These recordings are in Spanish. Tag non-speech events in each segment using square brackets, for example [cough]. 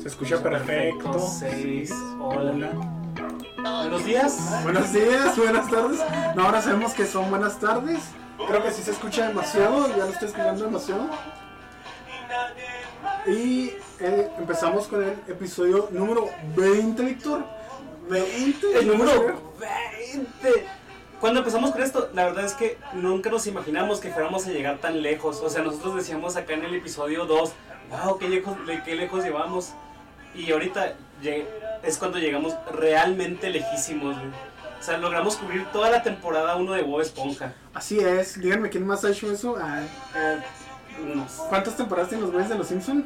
Se escucha perfecto. Seis. Hola. Buenos días. Buenos días, buenas tardes. No, ahora sabemos que son buenas tardes. Creo que sí se escucha demasiado, ya lo estoy escuchando demasiado. Y eh, empezamos con el episodio número 20, Víctor. 20. El número 20. Cuando empezamos con esto, la verdad es que nunca nos imaginamos que fuéramos a llegar tan lejos. O sea, nosotros decíamos acá en el episodio 2, wow, qué lejos, qué lejos llevamos. Y ahorita es cuando llegamos realmente lejísimos, güey. O sea, logramos cubrir toda la temporada 1 de Bob Esponja. Así es, díganme quién más ha hecho eso. Ah, Eh, unos- ¿Cuántas temporadas tienen los güeyes de los Simpsons?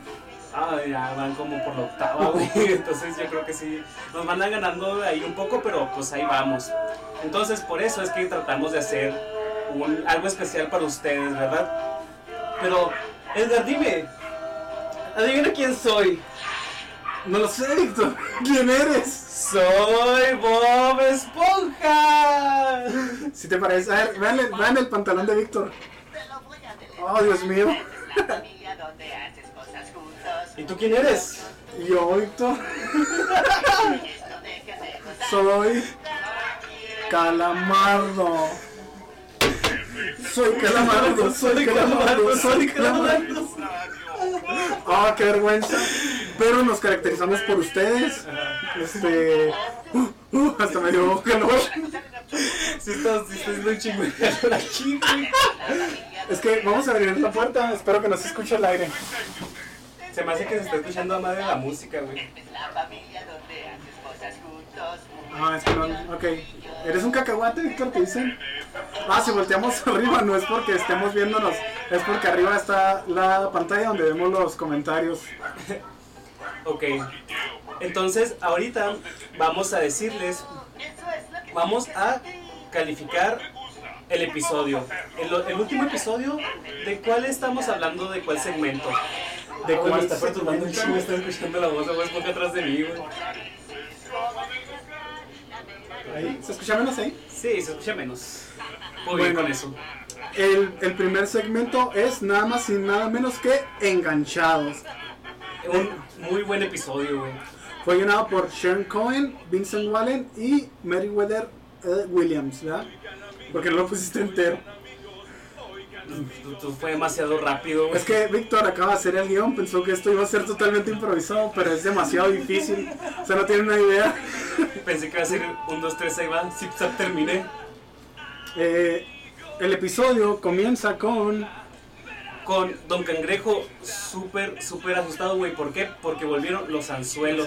Ah, ya van como por la octava, güey. [laughs] Entonces yo creo que sí. Nos van a ganando ahí un poco, pero pues ahí vamos. Entonces por eso es que tratamos de hacer un, algo especial para ustedes, ¿verdad? Pero, Edgar, dime. Adivina quién soy. No lo sé, Víctor. [laughs] ¿Quién eres? Soy Bob Esponja. Si te parece, a ver, vean el, vean el pantalón de Víctor. Oh, Dios mío. [laughs] ¿Y tú quién eres? Yo, Víctor, [laughs] soy Calamardo. Soy Calamardo, soy Calamardo, soy Calamardo. Ah, qué vergüenza. Pero nos caracterizamos por ustedes. Este. uh, uh, hasta me dio calor. Si estás, si estás aquí, güey. Es que vamos a abrir la puerta. Espero que no se escuche el aire. Se me hace que se está escuchando a madre la música, güey. Ah, es que no. Ok. ¿Eres un cacahuate, Víctor? ¿Te dicen? Ah, si volteamos [laughs] arriba no es porque estemos viéndonos, es porque arriba está la pantalla donde vemos los comentarios. [laughs] Ok. Entonces, ahorita vamos a decirles, vamos a calificar el episodio. El, el último episodio, ¿de cuál estamos hablando? ¿De cuál segmento? ¿De Uy, cuál me está perturbando segmento? chingo, está escuchando la voz de Bob Esponja atrás de mí, güey. Ahí, ¿se escucha menos ahí? Sí, se escucha menos. Muy bien Bueno. con eso. El, el primer segmento es nada más y nada menos que Enganchados. Un muy buen episodio, güey. Fue llenado por Sharon Cohen, Vincent Wallen y Meriwether eh, Williams, ¿verdad? Porque no lo pusiste entero. Fue demasiado rápido, güey. Es que Víctor acaba de hacer el guion, pensó que esto iba a ser totalmente improvisado, pero es demasiado difícil. O sea, no tiene una idea. [laughs] Pensé que iba a ser un, dos, tres, ahí va. Zip, zap, terminé. Eh, el episodio comienza con... Con Don Cangrejo súper, súper asustado, güey. ¿Por qué? Porque volvieron los anzuelos.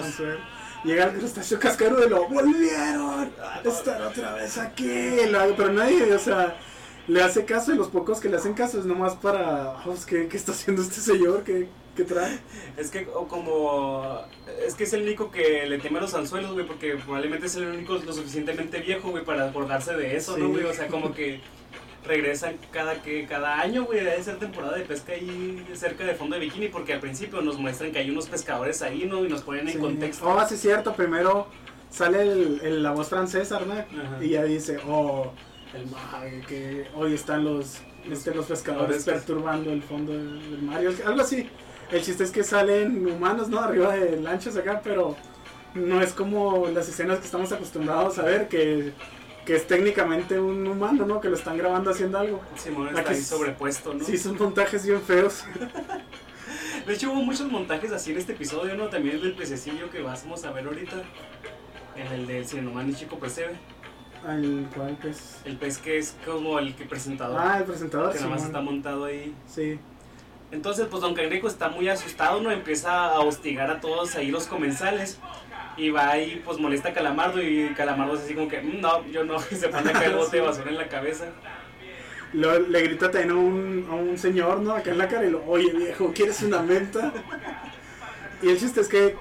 Llega el crustáceo cascaro de lo volvieron. Están otra vez aquí. Pero nadie, o sea, le hace caso y los pocos que le hacen caso es nomás para... "Oh, ¿qué, qué está haciendo este señor? ¿Qué, qué trae? Es que o como... Es que es el único que le teme a los anzuelos, güey. Porque probablemente es el único lo suficientemente viejo, güey, para acordarse de eso, ¿no, güey? O sea, como que regresan cada que cada año, güey, debe ser temporada de pesca ahí cerca de fondo de bikini, porque al principio nos muestran que hay unos pescadores ahí, ¿no? Y nos ponen en Sí. contexto. Oh, sí es cierto, primero sale el, el- la voz francesa, ¿verdad? Ajá. Y ya dice, oh, el mar, que hoy están los, este, los pescadores pescadores perturbando el fondo del mar. Algo así. El chiste es que salen humanos, ¿no? Arriba de lanchas acá, pero no es como las escenas que estamos acostumbrados a ver, que, que es técnicamente un humano, ¿no? Que lo están grabando haciendo algo. Simón Aquí está ahí sobrepuesto, ¿no? Sí, son montajes bien feos. [laughs] De hecho, hubo muchos montajes así en este episodio, ¿no? También el del pececillo que vamos a ver ahorita. En el del Cinemani Chico Percebe. Al cual, pues... El pez que es como el que presentador. Ah, el presentador, que nada más está montado ahí. Sí. Entonces, pues Don Cangrejo está muy asustado, ¿no? Empieza a hostigar a todos ahí los comensales. Y va ahí, pues molesta a Calamardo. Y Calamardo es así como que, "Mm, no, yo no. [laughs] Y se pone acá el [laughs] bote de basura en la cabeza. Lo- le grita también a un, a un señor, ¿no? Acá en la cara y lo, oye viejo, ¿quieres una menta? [laughs] Y el chiste es que,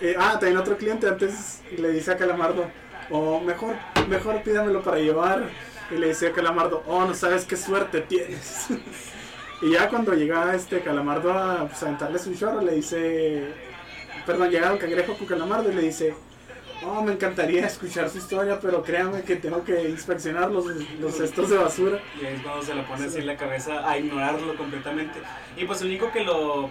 eh, ah, también otro cliente antes le dice a Calamardo, oh, mejor, mejor pídamelo para llevar. Y le dice a Calamardo, oh, no sabes qué suerte tienes. Y ya cuando llega este Calamardo a pues, aventarles un chorro, le dice, perdón, llega un cangrejo con Calamardo y le dice, oh, me encantaría escuchar su historia, pero créame que tengo que inspeccionar los, los cestos de basura. Y ahí es cuando se lo pone así en la cabeza a ignorarlo completamente. Y pues el único que lo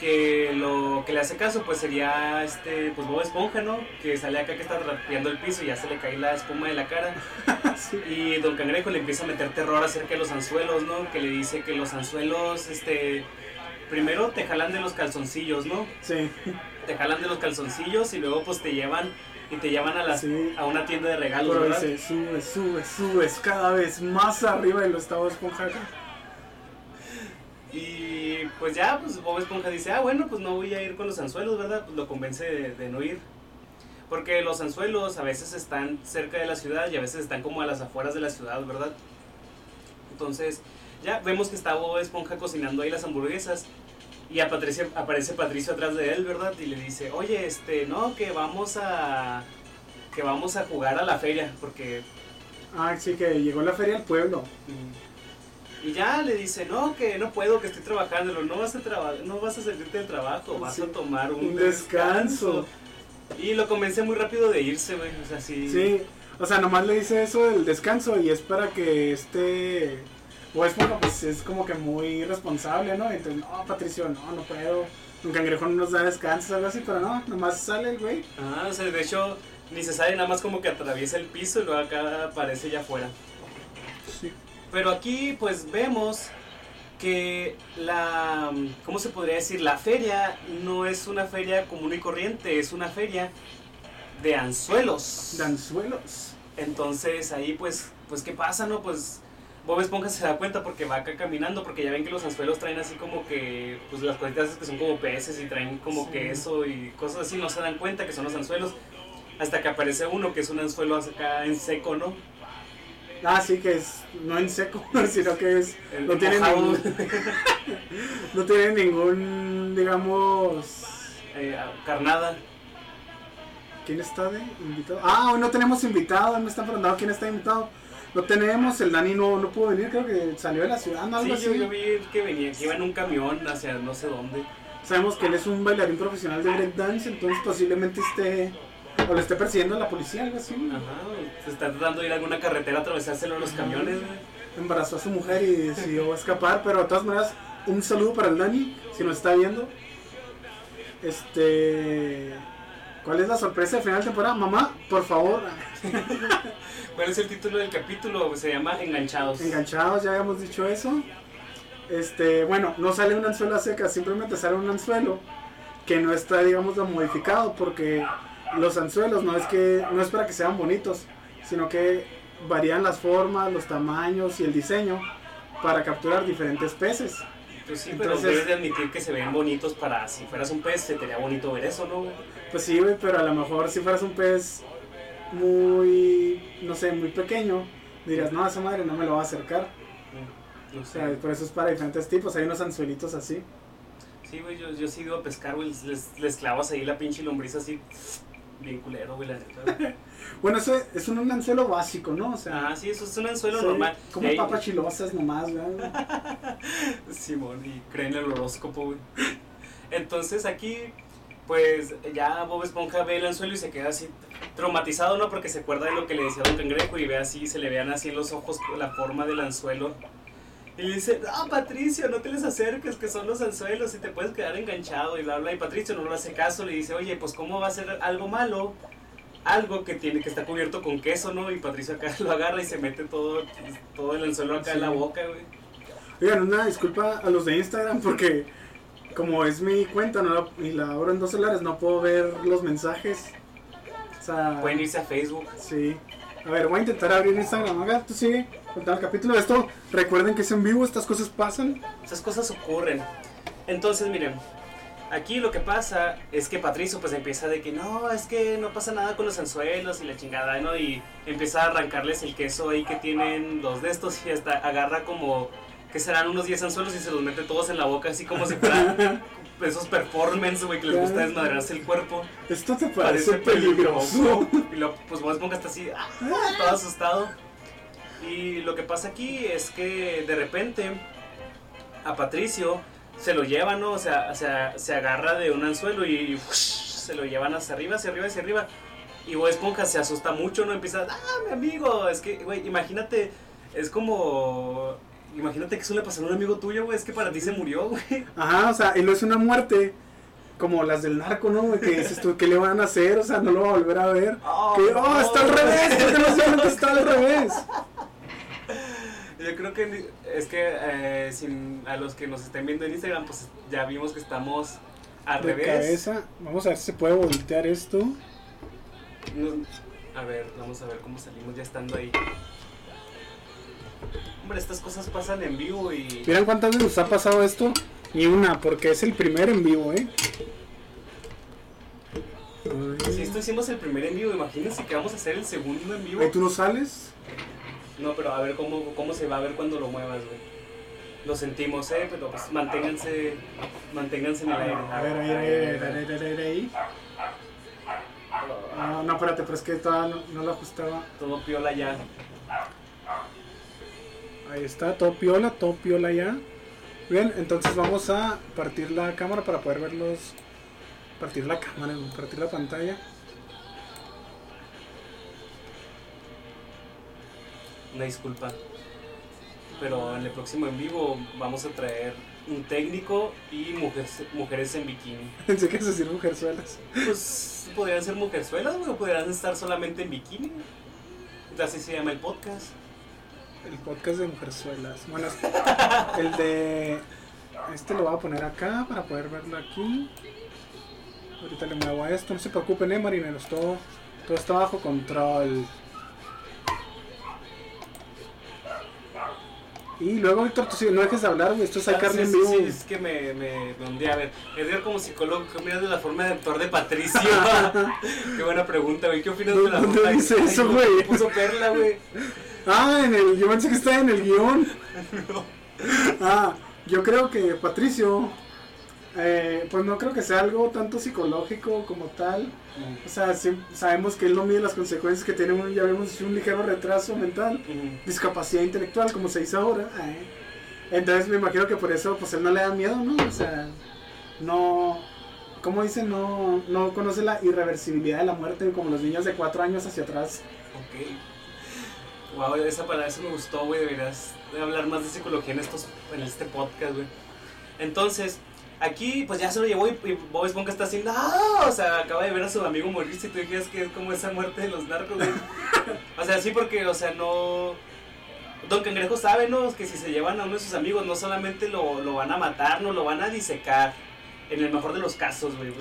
que lo que le hace caso pues sería este pues Bob Esponja, ¿no? Que sale acá que está rapeando el piso y ya se le cae la espuma de la cara. [laughs] Sí. Y Don Cangrejo le empieza a meter terror acerca de los anzuelos, ¿no? Que le dice que los anzuelos, este, primero te jalan de los calzoncillos, ¿no? Sí. Te jalan de los calzoncillos y luego pues te llevan y te llevan a las Sí. a una tienda de regalos, Pero ¿verdad? dice, sube, sube, subes cada vez más arriba y lo estaba Esponja acá. Y pues ya, pues Bob Esponja dice, ah, bueno, pues no voy a ir con los anzuelos, ¿verdad? Pues lo convence de, de no ir. Porque los anzuelos a veces están cerca de la ciudad y a veces están como a las afueras de la ciudad, ¿verdad? Entonces, ya vemos que está Bob Esponja cocinando ahí las hamburguesas. Y aparece, aparece Patricio atrás de él, ¿verdad? Y le dice, oye, este, no, que vamos a... Que vamos a jugar a la feria, porque Ah, sí, que llegó la feria al pueblo. Y ya le dice, no, que no puedo, que estoy trabajando, no vas a traba no vas a salirte del trabajo, vas Sí, a tomar un, un descanso. Y lo convence muy rápido de irse, güey, o sea, sí. Sí, o sea, nomás le dice eso del descanso y es para que este... O es como, pues es como que muy responsable, ¿no? Entonces, no, Patricio, no, no puedo. Un cangrejo no nos da descanso, algo así, pero no, nomás sale el güey. Ah, o sea, de hecho, ni se sabe, nada más como que atraviesa el piso y luego acá aparece ya afuera. Sí. Pero aquí, pues, vemos que la, ¿cómo se podría decir? La feria no es una feria común y corriente, es una feria de anzuelos. Danzuelos. Entonces ahí pues, pues ¿qué pasa, no? Pues Bob Esponja se da cuenta porque va acá caminando, porque ya ven que los anzuelos traen así como que, pues las cositas que son como peces y traen como Sí. queso y cosas así, no se dan cuenta que son los anzuelos. Hasta que aparece uno que es un anzuelo acá en seco, ¿no? Ah, sí, que es no en seco, [laughs] sino que es El no tiene, ningún, [laughs] no tiene ningún, digamos, Eh, carnada. ¿quién está de invitado? Ah, hoy no tenemos invitado, me están preguntando quién está invitado. No tenemos, el Dani no, no pudo venir, creo que salió de la ciudad, ¿no? Sí, algo yo, así. yo vi que venía, que iba en un camión hacia no sé dónde. Sabemos que él es un bailarín profesional de breakdance, entonces posiblemente esté, o le esté persiguiendo a la policía, algo así. Ajá, se está tratando de ir a alguna carretera a atravesárselo a los camiones, güey. Embarazó a su mujer y decidió escapar, pero de todas maneras, un saludo para el Dani, si nos está viendo. Este... ¿Cuál es la sorpresa de final de temporada? Mamá, por favor, [laughs] ¿Cuál es el título del capítulo? Se llama Enganchados. enganchados, ya habíamos dicho eso. Este, bueno, no sale un anzuelo a seca, simplemente sale un anzuelo que no está, digamos, modificado, porque los anzuelos no es que no es para que sean bonitos, sino que varían las formas, los tamaños y el diseño para capturar diferentes peces. Pues sí, pero Entonces- debes de admitir que se ven bonitos para si fueras un pez, se te bonito ver eso, ¿no? Pues sí, güey, pero a lo mejor si fueras un pez muy, no sé, muy pequeño, dirías, no, esa madre no me lo va a acercar. No O sé. sea, por eso es para diferentes tipos, hay unos anzuelitos así. Sí, güey, yo, yo sí iba a pescar, güey, les, les clavas ahí la pinche lombriz así, bien culero, güey, la neta. [laughs] Bueno, eso es un anzuelo básico, ¿no? O sea, Ah, sí, eso es un anzuelo normal. como Ey, papas chilosas nomás, güey. [laughs] Simón, y creen el horóscopo, güey. Entonces aquí, pues ya Bob Esponja ve el anzuelo y se queda así traumatizado, ¿no? Porque se acuerda de lo que le decía Don Cangrejo y ve así, se le vean así en los ojos la forma del anzuelo. Y le dice, no, Patricio, no te les acerques, que son los anzuelos y te puedes quedar enganchado y bla, bla. Y Patricio no le hace caso, le dice, oye, pues ¿cómo va a ser algo malo? Algo que tiene que está cubierto con queso, ¿no? Y Patricio acá [laughs] lo agarra y se mete todo, todo el anzuelo acá en la boca, güey. Oigan, una disculpa a los de Instagram porque como es mi cuenta no la- y la abro en dos celulares, no puedo ver los mensajes. O sea, Pueden irse a Facebook. sí. A ver, voy a intentar abrir Instagram. Haga, tú sigue contando el capítulo de esto. Recuerden que es en vivo, estas cosas pasan. Esas cosas ocurren. Entonces, miren, aquí lo que pasa es que Patricio pues empieza de que no, es que no pasa nada con los anzuelos y la chingada, ¿no? Y empieza a arrancarles el queso ahí que tienen dos de estos y hasta agarra como que serán unos 10 anzuelos y se los mete todos en la boca así como si fueran [laughs] esos performance, güey, que les gusta desmadrarse el cuerpo. Esto te parece, peligroso. Y lo, pues Bob Esponja está así, ah, todo asustado. Y lo que pasa aquí es que de repente a Patricio se lo llevan, ¿no? O sea, o sea, se agarra de un anzuelo y se lo llevan hacia arriba, hacia arriba, hacia arriba. Y Bob Esponja se asusta mucho, ¿no? Empieza, ah, mi amigo, es que, güey, imagínate, es como imagínate que eso le pasó a un amigo tuyo, güey. Es que para ti se murió, güey. Ajá, o sea, y no es una muerte como las del narco, ¿no? Que dices tú, ¿qué le van a hacer? O sea, no lo va a volver a ver. Oh, que, no. oh, está al revés, ¿por qué no se llama que está al revés? Yo creo que es que eh, sin- a los que nos estén viendo en Instagram, pues ya vimos que estamos al De revés. cabeza, vamos a ver si se puede voltear esto. No- a ver, vamos a ver cómo salimos ya estando ahí. Hombre, estas cosas pasan en vivo y. ¿Vieron cuántas veces nos ha pasado esto? Ni una, porque es el primer en vivo, ¿eh? Si esto hicimos el primer en vivo, imagínense que vamos a hacer el segundo en vivo. Ay, ¿Tú no sales? No, pero a ver cómo, cómo se va a ver cuando lo muevas, güey. Lo sentimos, eh, pero pues manténganse, manténganse en el aire. A ver, ahí, ahí, ahí, ahí, ahí, ahí, ahí. No, no, espérate, pero es que todavía no, no lo ajustaba. Todo piola ya. Ahí está, todo piola, todo piola ya. Bien, entonces vamos a partir la cámara para poder verlos. Partir la cámara, partir la pantalla. Una disculpa. Pero en el próximo en vivo vamos a traer un técnico y mujeres, mujeres en bikini. [laughs] Pensé que se decir mujerzuelas. Pues podrían ser mujerzuelas, o podrían estar solamente en bikini. Así se llama el podcast. El podcast de mujerzuelas. Bueno, el de. Este lo voy a poner acá para poder verlo aquí. Ahorita le muevo a esto. No se preocupen, eh, marineros. Todo, todo está bajo control. Y luego, Víctor, tú sí, no dejes de hablar, güey. Esto es Ah, carne en vivo. sí, es que me, me, hundí. A ver, Edgar como psicólogo, ¿qué opinas de la forma de actuar de Patricio? [laughs] Qué buena pregunta, güey. ¿Qué opinas de la ¿Dónde forma de dice eso, no, güey? Puso perla, güey. Ah, en el. Yo pensé que estaba en el guion. [laughs] Ah, yo creo que Patricio. eh, pues no creo que sea algo tanto psicológico como tal. O sea, sabemos que él no mide las consecuencias que tiene ya vemos, un ligero retraso mental, discapacidad intelectual, como se dice ahora. eh. Entonces me imagino que por eso, pues él no le da miedo, ¿no? O sea, no. ¿Cómo dicen? No, no conoce la irreversibilidad de la muerte como los niños de 4 años hacia atrás. Ok. Wow, esa palabra, eso me gustó, güey. Deberías de hablar más de psicología en, estos, en este podcast, güey. Entonces, aquí, pues ya se lo llevó y, y Bob Esponja está haciendo. ¡Ah! O sea, acaba de ver a su amigo morirse y tú dijeras que es como esa muerte de los narcos, güey. [laughs] O sea, sí, porque, o sea, no. Don Cangrejo sabe, ¿no? Que si se llevan a uno de sus amigos, no solamente lo, lo van a matar, no lo van a disecar. En el mejor de los casos, güey.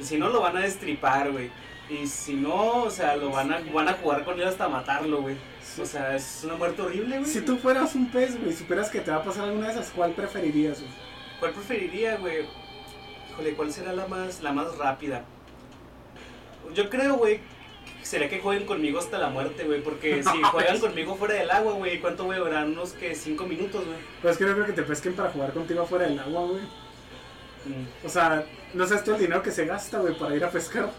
Y si no, lo van a destripar, güey. Y si no, o sea, lo van a, van a jugar con él hasta matarlo, güey. O sea, es una muerte horrible, güey. Si tú fueras un pez, güey, superas que te va a pasar alguna de esas, ¿cuál preferirías, güey? ¿Cuál preferiría, güey? Híjole, ¿cuál será la más, la más rápida? Yo creo, güey, sería que jueguen conmigo hasta la muerte, güey. Porque si [laughs] juegan conmigo fuera del agua, güey, ¿cuánto voy a durar? Unos que cinco minutos, güey. Pues es que no creo que te pesquen para jugar contigo afuera del agua, güey. Mm. O sea, no sabes todo el dinero que se gasta, güey, para ir a pescar.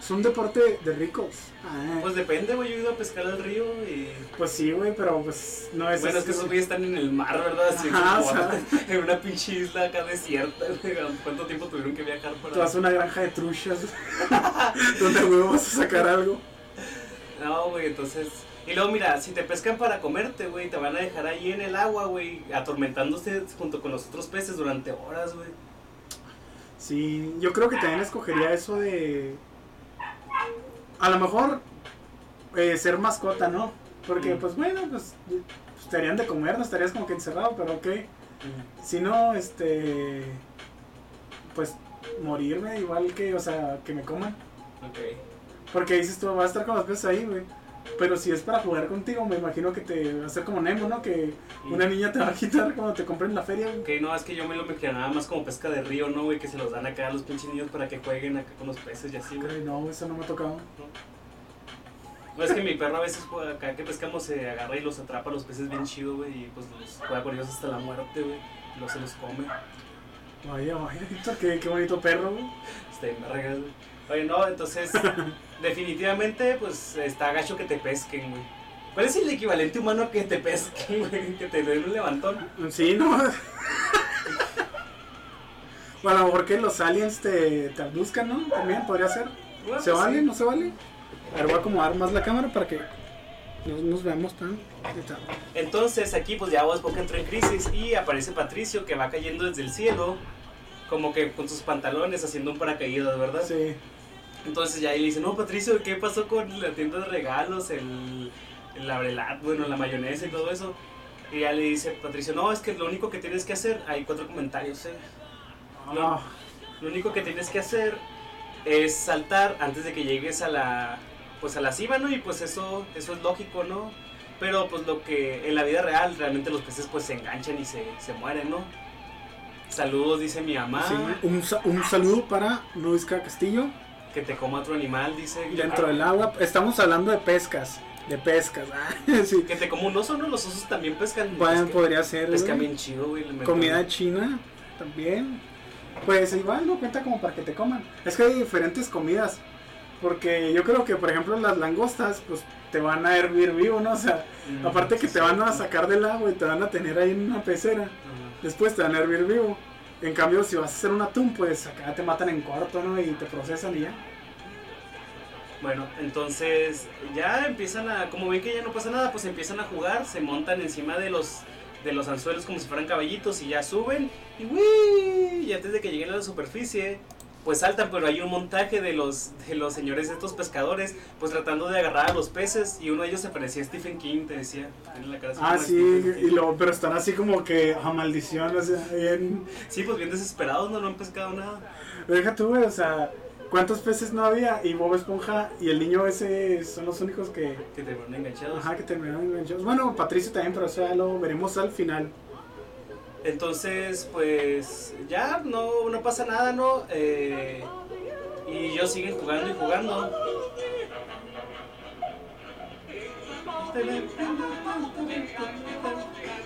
Es un deporte de ricos. Ah, Pues depende, güey. Yo he ido a pescar al río y. pues sí, güey, pero pues no es Bueno, es que esos güeyes están en el mar, ¿verdad? Así Ajá, como [laughs] en una pinche isla acá desierta. ¿Cuánto tiempo tuvieron que viajar para.? Tú vas a una granja de truchas [laughs] donde güey vas a sacar algo. No, güey, entonces. Y luego, mira, si te pescan para comerte, güey, te van a dejar ahí en el agua, güey, atormentándose junto con los otros peces durante horas, güey. Sí, yo creo que también escogería eso de. A lo mejor eh, ser mascota, ¿no? Porque, Mm. pues bueno, pues, pues te harían de comer, no estarías como que encerrado, pero ok. Si no, este. Pues morirme igual que, o sea, que me coman. Ok. Porque dices tú, vas a estar con los peces ahí, güey. Pero si es para jugar contigo, me imagino que te va a hacer como Nemo, ¿no? Que una niña te va a quitar cuando te compren la feria, güey. Ok, no, es que yo me lo imaginaba más como pesca de río, ¿no, güey? Que se los dan acá a los pinches niños para que jueguen acá con los peces y así, güey. Ay, no, eso no me ha tocado. No, es que mi perro a veces juega acá que pescamos se agarra y los atrapa a los peces bien chido, güey, y pues los juega con ellos hasta la muerte, güey. Y luego se los come. Vaya, vaya, Víctor, qué, qué bonito perro, güey. Está vergas, güey. Oye, no, entonces, [laughs] definitivamente, pues, está gacho que te pesquen, güey. ¿Cuál es el equivalente humano a que te pesquen, güey? Que te den un levantón. Sí, ¿no? bueno, a lo mejor que los aliens te, te abduzcan, ¿no? También podría ser. Bueno, ¿Se pues, vale? sí. ¿No se vale? A ver, voy a acomodar más la cámara para que No nos vemos tan. Entonces aquí pues ya Bob Esponja entra en crisis y aparece Patricio que va cayendo desde el cielo, como que con sus pantalones haciendo un paracaídas, ¿verdad? Sí. Entonces ya ahí le dice, no Patricio, ¿qué pasó con la tienda de regalos, el, el abrelat, bueno, la mayonesa y todo eso? Y ya le dice Patricio, no, es que lo único que tienes que hacer, hay cuatro comentarios, ¿eh? No. Ah, Lo único que tienes que hacer es saltar antes de que llegues a la pues a la cima, ¿no? Y pues eso eso es lógico, ¿no? Pero pues lo que en la vida real realmente los peces pues se enganchan y se, se mueren, ¿no? Saludos, dice mi mamá. sí, un, un saludo para Luisca Castillo. Que te coma otro animal, dice. Dentro del agua. Estamos hablando de pescas. De pescas. [laughs] ah, sí. Que te como un oso, ¿no? Los osos también pescan. Bueno, pesca- podría ser. pescan bien chido, güey. Comida china también. Pues igual no cuenta como para que te coman. Es que hay diferentes comidas. Porque yo creo que, por ejemplo, las langostas, pues te van a hervir vivo, ¿no? O sea, Mm, aparte que sí, te van a sacar del agua y te van a tener ahí en una pecera. Después te van a hervir vivo. En cambio, si vas a hacer un atún, pues acá te matan en corto, ¿no? Y te procesan y ya. Bueno, entonces ya empiezan a, como ven que ya no pasa nada, pues empiezan a jugar, se montan encima de los de los anzuelos como si fueran caballitos y ya suben y ¡uy! y antes de que lleguen a la superficie, pues saltan, pero hay un montaje de los de los señores de estos pescadores, pues tratando de agarrar a los peces y uno de ellos se parecía a Stephen King, te decía, tiene la cara Ah, sí, y lo, pero están así como que a maldición, o sea, bien. Sí, pues bien desesperados, no, no han pescado nada. Deja tú, güey, o sea, ¿cuántos peces no había? Y Bob Esponja y el niño ese son los únicos que, Que te van enganchados. ajá, que terminaron enganchados. Bueno, Patricio también, pero eso ya lo veremos al final. Entonces, pues ya no, no pasa nada, ¿no? Eh, y ellos siguen jugando y jugando.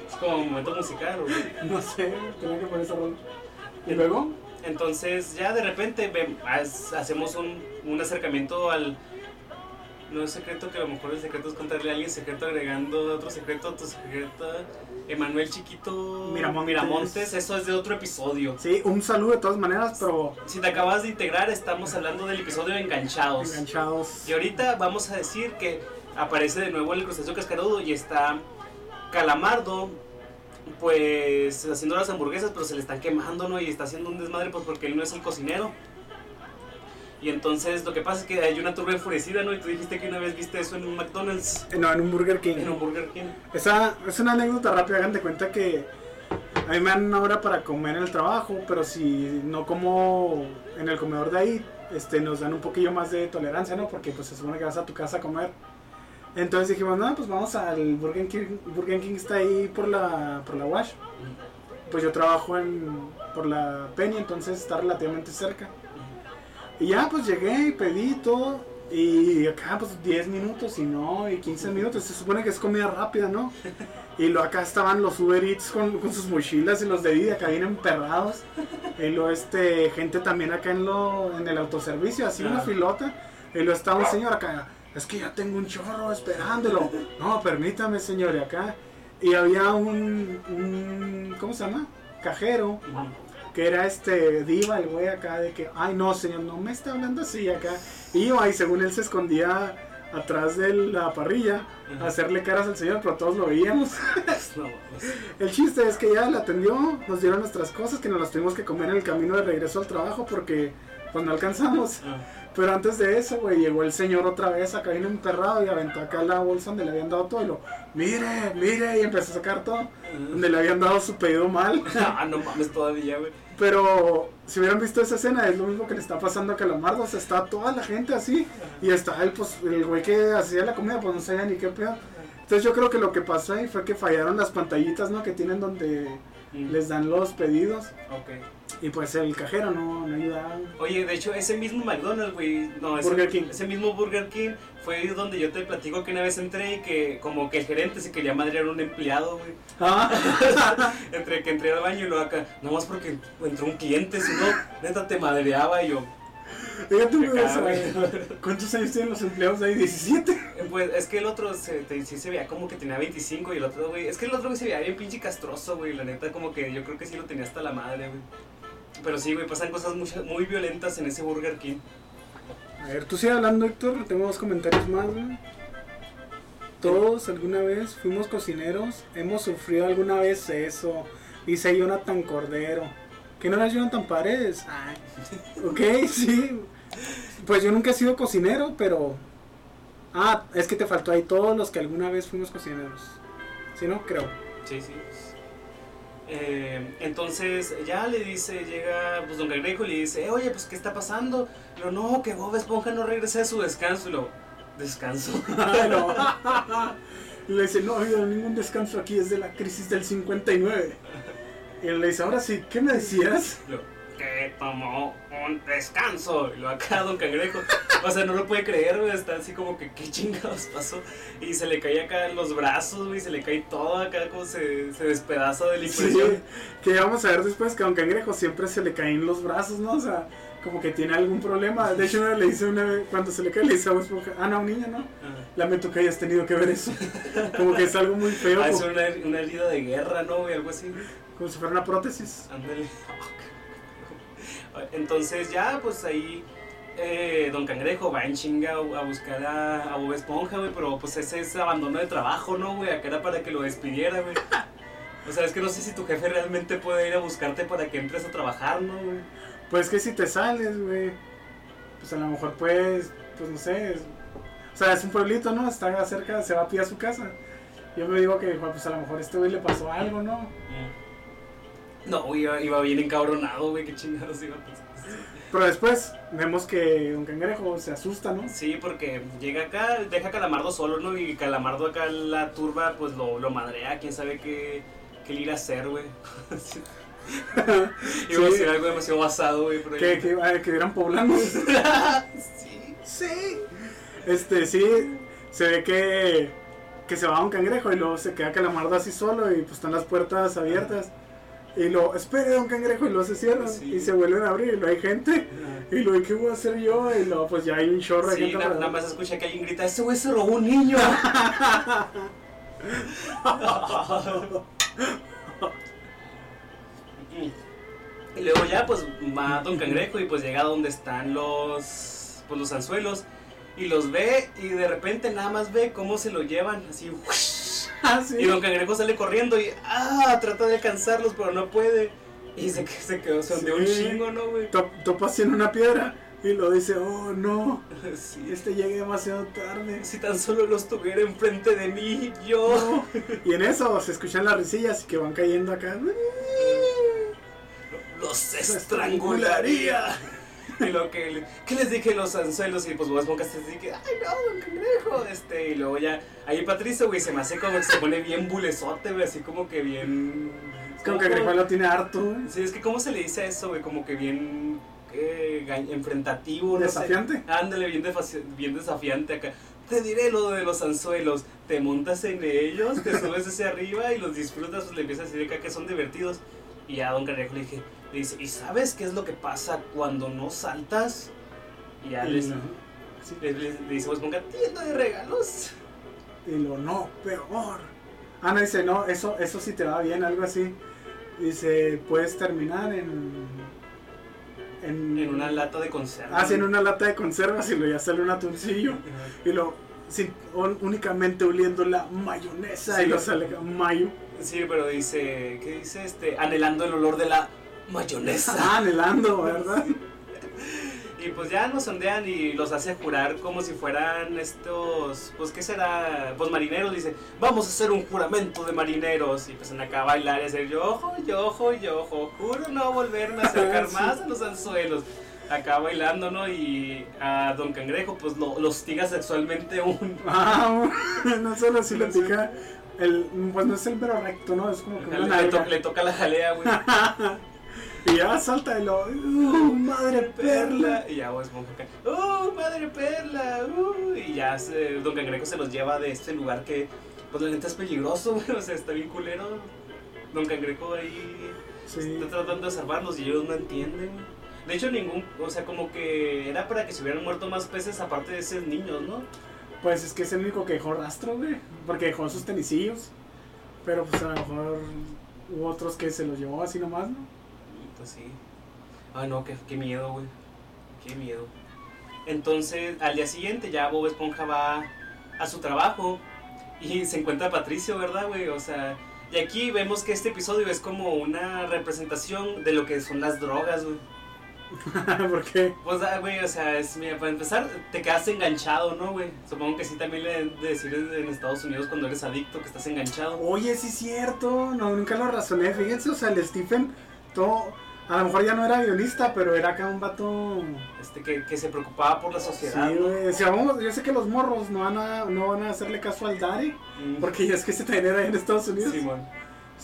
Es como un momento musical, güey. [laughs] No sé, tenía que poner esa rola. ¿Y luego? Entonces ya de repente hacemos un, un acercamiento al... No es secreto que a lo mejor el secreto es contarle a alguien secreto agregando otro secreto a tu secreto. Emanuel Chiquito Miramontes. Miramontes, eso es de otro episodio. Sí, un saludo de todas maneras, pero Si te acabas de integrar, estamos hablando del episodio de Enganchados. enganchados. Y ahorita vamos a decir que aparece de nuevo el crustáceo cascarudo y está Calamardo, pues haciendo las hamburguesas, pero se le están quemando, ¿no? Y está haciendo un desmadre, pues porque él no es el cocinero. Y entonces lo que pasa es que hay una turba enfurecida, ¿no? Y tú dijiste que una vez viste eso en un McDonald's, No, en un Burger King. en un Burger King. Esa es una anécdota rápida, hagan de cuenta que a mí me dan una hora para comer en el trabajo, pero si no como en el comedor de ahí, este, nos dan un poquillo más de tolerancia, ¿no? Porque pues se supone que vas a tu casa a comer. Entonces dijimos, no, pues vamos al Burger King, Burger King está ahí por la, por la Wash. Pues yo trabajo en, por la Penny, entonces está relativamente cerca. Y ya, pues llegué y pedí todo. Y acá, pues 10 minutos y no, y 15 minutos. Se supone que es comida rápida, ¿no? Y lo acá estaban los Uber Eats con, con sus mochilas y los de vida acá vienen perrados. Y lo, este, gente también acá en, lo, en el autoservicio, así una Ah. filota. Y lo estaba un señor acá. Es que ya tengo un chorro esperándolo. No, permítame, señor, y acá. Y había un, un ¿cómo se llama? Cajero. Que era este diva el güey acá de que ay no señor no me está hablando así acá iba y según él se escondía atrás de la parrilla a hacerle caras al señor pero todos lo veíamos [laughs] No, pues, el chiste es que ya la atendió nos dieron nuestras cosas que nos las tuvimos que comer en el camino de regreso al trabajo porque pues no alcanzamos. Ah. pero antes de eso güey llegó el señor otra vez acá bien emperrado y aventó acá la bolsa donde le habían dado todo y lo mire mire y empezó a sacar todo donde le habían dado su pedido mal. [laughs] Ah, no mames todavía, güey. Pero si hubieran visto esa escena, es lo mismo que le está pasando a Calamardo. O sea, está toda la gente así. Y está el, pues, el güey que hacía la comida, pues no sabía ni qué pedo. Entonces yo creo que lo que pasó ahí fue que fallaron las pantallitas, ¿no? Que tienen donde Mm. les dan los pedidos. Ok. Y pues el cajero no, no ayudaba. Oye, de hecho, ese mismo McDonald's, güey, no, ese, Burger King. ese mismo Burger King fue donde yo te platico que una vez entré y que como que el gerente se quería madrear a un empleado, güey. Ah, [laughs] Entre que entré al baño y luego acá, nomás porque entró un cliente, si no, neta te madreaba y yo, fíjate. [laughs] ¿Cuántos años tienen los empleados ahí? 17. eh, pues es que el otro se, te- sí se veía como que tenía 25 y el otro, güey, es que el otro güey se veía bien pinche castroso, güey, la neta como que yo creo que sí lo tenía hasta la madre, güey. Pero sí, güey, pasan cosas muy, muy violentas en ese Burger King. A ver, tú sigue hablando, Héctor. Tengo dos comentarios más, güey. Todos alguna vez fuimos cocineros, hemos sufrido alguna vez eso. Dice Jonathan Cordero. ¿Que no era Jonathan Paredes? Ay, [laughs] ok, sí. Pues yo nunca he sido cocinero, pero... Ah, es que te faltó ahí todos los que alguna vez fuimos cocineros. ¿Sí, no? Creo. Sí, sí. Eh, entonces ya le dice, llega pues don Cangrejo y le dice, oye, pues ¿qué está pasando? Y lo, no, que Bob Esponja no regrese a su descanso. Y lo, descanso. [laughs] No. Y le dice, no ha habido ningún descanso aquí desde la crisis del 59. Y él le dice, ahora sí, ¿qué me decías? Que tomó un descanso. Y lo acá don Cangrejo. O sea, no lo puede creer, güey. Está así como que, ¿qué chingados pasó? Y se le cae acá en los brazos, güey. Se le cae todo acá, como se, se despedaza de la Sí, impresión. que vamos a ver después que a Don Cangrejo siempre se le caen los brazos, ¿no? O sea, como que tiene algún problema. De hecho, una le dice una vez, cuando se le cae, le dice a ah, no, niña, ¿no? Ajá. Lamento que hayas tenido que ver eso. Como que es algo muy feo, Ah, es una herida de guerra, ¿no? güey? Algo así. como si fuera una prótesis. Ándale. Entonces ya, pues ahí eh, Don Cangrejo va en chinga a buscar a, a Bob Esponja, güey, pero pues ese es abandono de trabajo, ¿no, güey? Acá era para que lo despidiera, güey. O sea, es que no sé si tu jefe realmente puede ir a buscarte para que entres a trabajar, ¿no, güey? Pues que si te sales, güey, pues a lo mejor puedes, pues no sé. es- o sea, es un pueblito, ¿no? Está cerca, se va a pie a su casa. Yo me digo que, pues a lo mejor a este güey le pasó algo, ¿no? No, iba, iba bien encabronado, güey, qué chingados iba. Pero después vemos que Don Cangrejo se asusta, ¿no? Sí, porque llega acá, deja a Calamardo solo, ¿no? Y Calamardo acá la turba, pues lo, lo madrea, quién sabe qué, qué le irá a hacer, güey. [laughs] Iba a decir algo demasiado basado, güey, Que, que, que eran poblanos. [laughs] sí. Sí. Este, sí, se ve que, que se va un cangrejo y luego se queda calamardo así solo y pues están las puertas abiertas. Y lo, espere don cangrejo y luego se cierran Sí. y se vuelven a abrir y luego hay gente. Y luego, ¿qué voy a hacer yo? Y luego, pues ya hay un chorro de Sí, gente. na- nada más escucha que alguien grita, ese güey se robó un niño. [laughs] y luego ya pues va Don Cangrejo y pues llega a donde están los pues los anzuelos y los ve y de repente nada más ve cómo se lo llevan así [laughs] Ah, sí. y Don Cangrejo sale corriendo y ah trata de alcanzarlos pero no puede y se, se quedó se hundió un Sí. chingo no güey Top- Topa así en una piedra y lo dice, oh no, [laughs] sí, este llegué demasiado tarde. Si tan solo los tuviera enfrente de mí, yo. Y en eso se escuchan las risillas que van cayendo acá. Los estrangularía. Y lo que, ¿qué les dije los anzuelos? Y pues vos Esponja se dice que, ay no, don cangrejo. Este, y luego ya, ahí Patricio, güey, se me hace como que se pone bien bulezote, güey, así como que bien. Como que Cangrejo lo tiene harto, güey. Sí, es que, ¿cómo se le dice a eso, güey? Como que bien. eh, enfrentativo, no sé. Desafiante. Ándale, bien, bien desafiante acá. Te diré lo de los anzuelos. Te montas en ellos, te subes hacia arriba y los disfrutas, pues le empiezas a decir acá que son divertidos. Y a Don Cangrejo le dije, le dice, ¿y sabes qué es lo que pasa cuando no saltas? Y ya les- no. le, le- le dice, pues ponga tienda de regalos. Y lo no, peor. No, dice, no, eso, eso sí te va bien, algo así. Dice, puedes terminar en. En, En una lata de conserva. Ah, sí, en una lata de conservas y lo ya sale un atuncillo. Y lo. únicamente oliendo la mayonesa Sí. y lo sale mayo. Sí, pero dice, ¿qué dice este? Anhelando el olor de la mayonesa. [laughs] Ah, anhelando, ¿verdad? Y pues ya nos sondean y los hace jurar como si fueran estos, pues qué será, pues marineros, dice, vamos a hacer un juramento de marineros y empiezan acá a bailar y hacer yo ojo, yo ojo, yo ojo, juro no volverme a acercar [laughs] Sí. más a los anzuelos. Acá bailando, ¿no? Y a Don Cangrejo pues lo, lo hostiga sexualmente un... [laughs] Ah, no solo si le pica. El, pues no es el pelo recto, ¿no? Es como que Le, to- le toca la jalea, güey. Y ya salta y lo. ¡Uh, madre perla! Y ya Bob Esponja ¡Oh, madre perla! uh", y ya se- Don Cangrejo se los lleva de este lugar que, pues la neta es peligroso, güey, [laughs] o sea, está bien culero. Don Cangrejo ahí Sí. está tratando de salvarlos y ellos no entienden. De hecho, ningún, o sea, como que era para que se hubieran muerto más peces aparte de esos niños, ¿no? Pues es que es el único que dejó rastro, güey. Porque dejó sus tenisillos. Pero pues a lo mejor hubo otros que se los llevó así nomás, ¿no? Pues sí. Ay, no, qué, qué miedo, güey. Qué miedo. Entonces, al día siguiente ya Bob Esponja va a su trabajo y [laughs] se encuentra Patricio, ¿verdad, güey? O sea, y aquí vemos que este episodio es como una representación de lo que son las drogas, güey. [laughs] ¿Por qué? Pues, ah, güey, o sea, es, mira, para empezar, te quedas enganchado, ¿no, güey? Supongo que sí también le de decir en Estados Unidos cuando eres adicto que estás enganchado. Oye, sí es cierto. No, nunca lo razoné. Fíjense, o sea, el Stephen, todo. A lo mejor ya no era guionista, pero era acá un vato. Este, que, que se preocupaba por la sociedad, Sí, ¿no? sea, vamos, yo sé que los morros no van a, no van a hacerle caso al Daddy, Mm. porque ya es que se también era en Estados Unidos. Simón.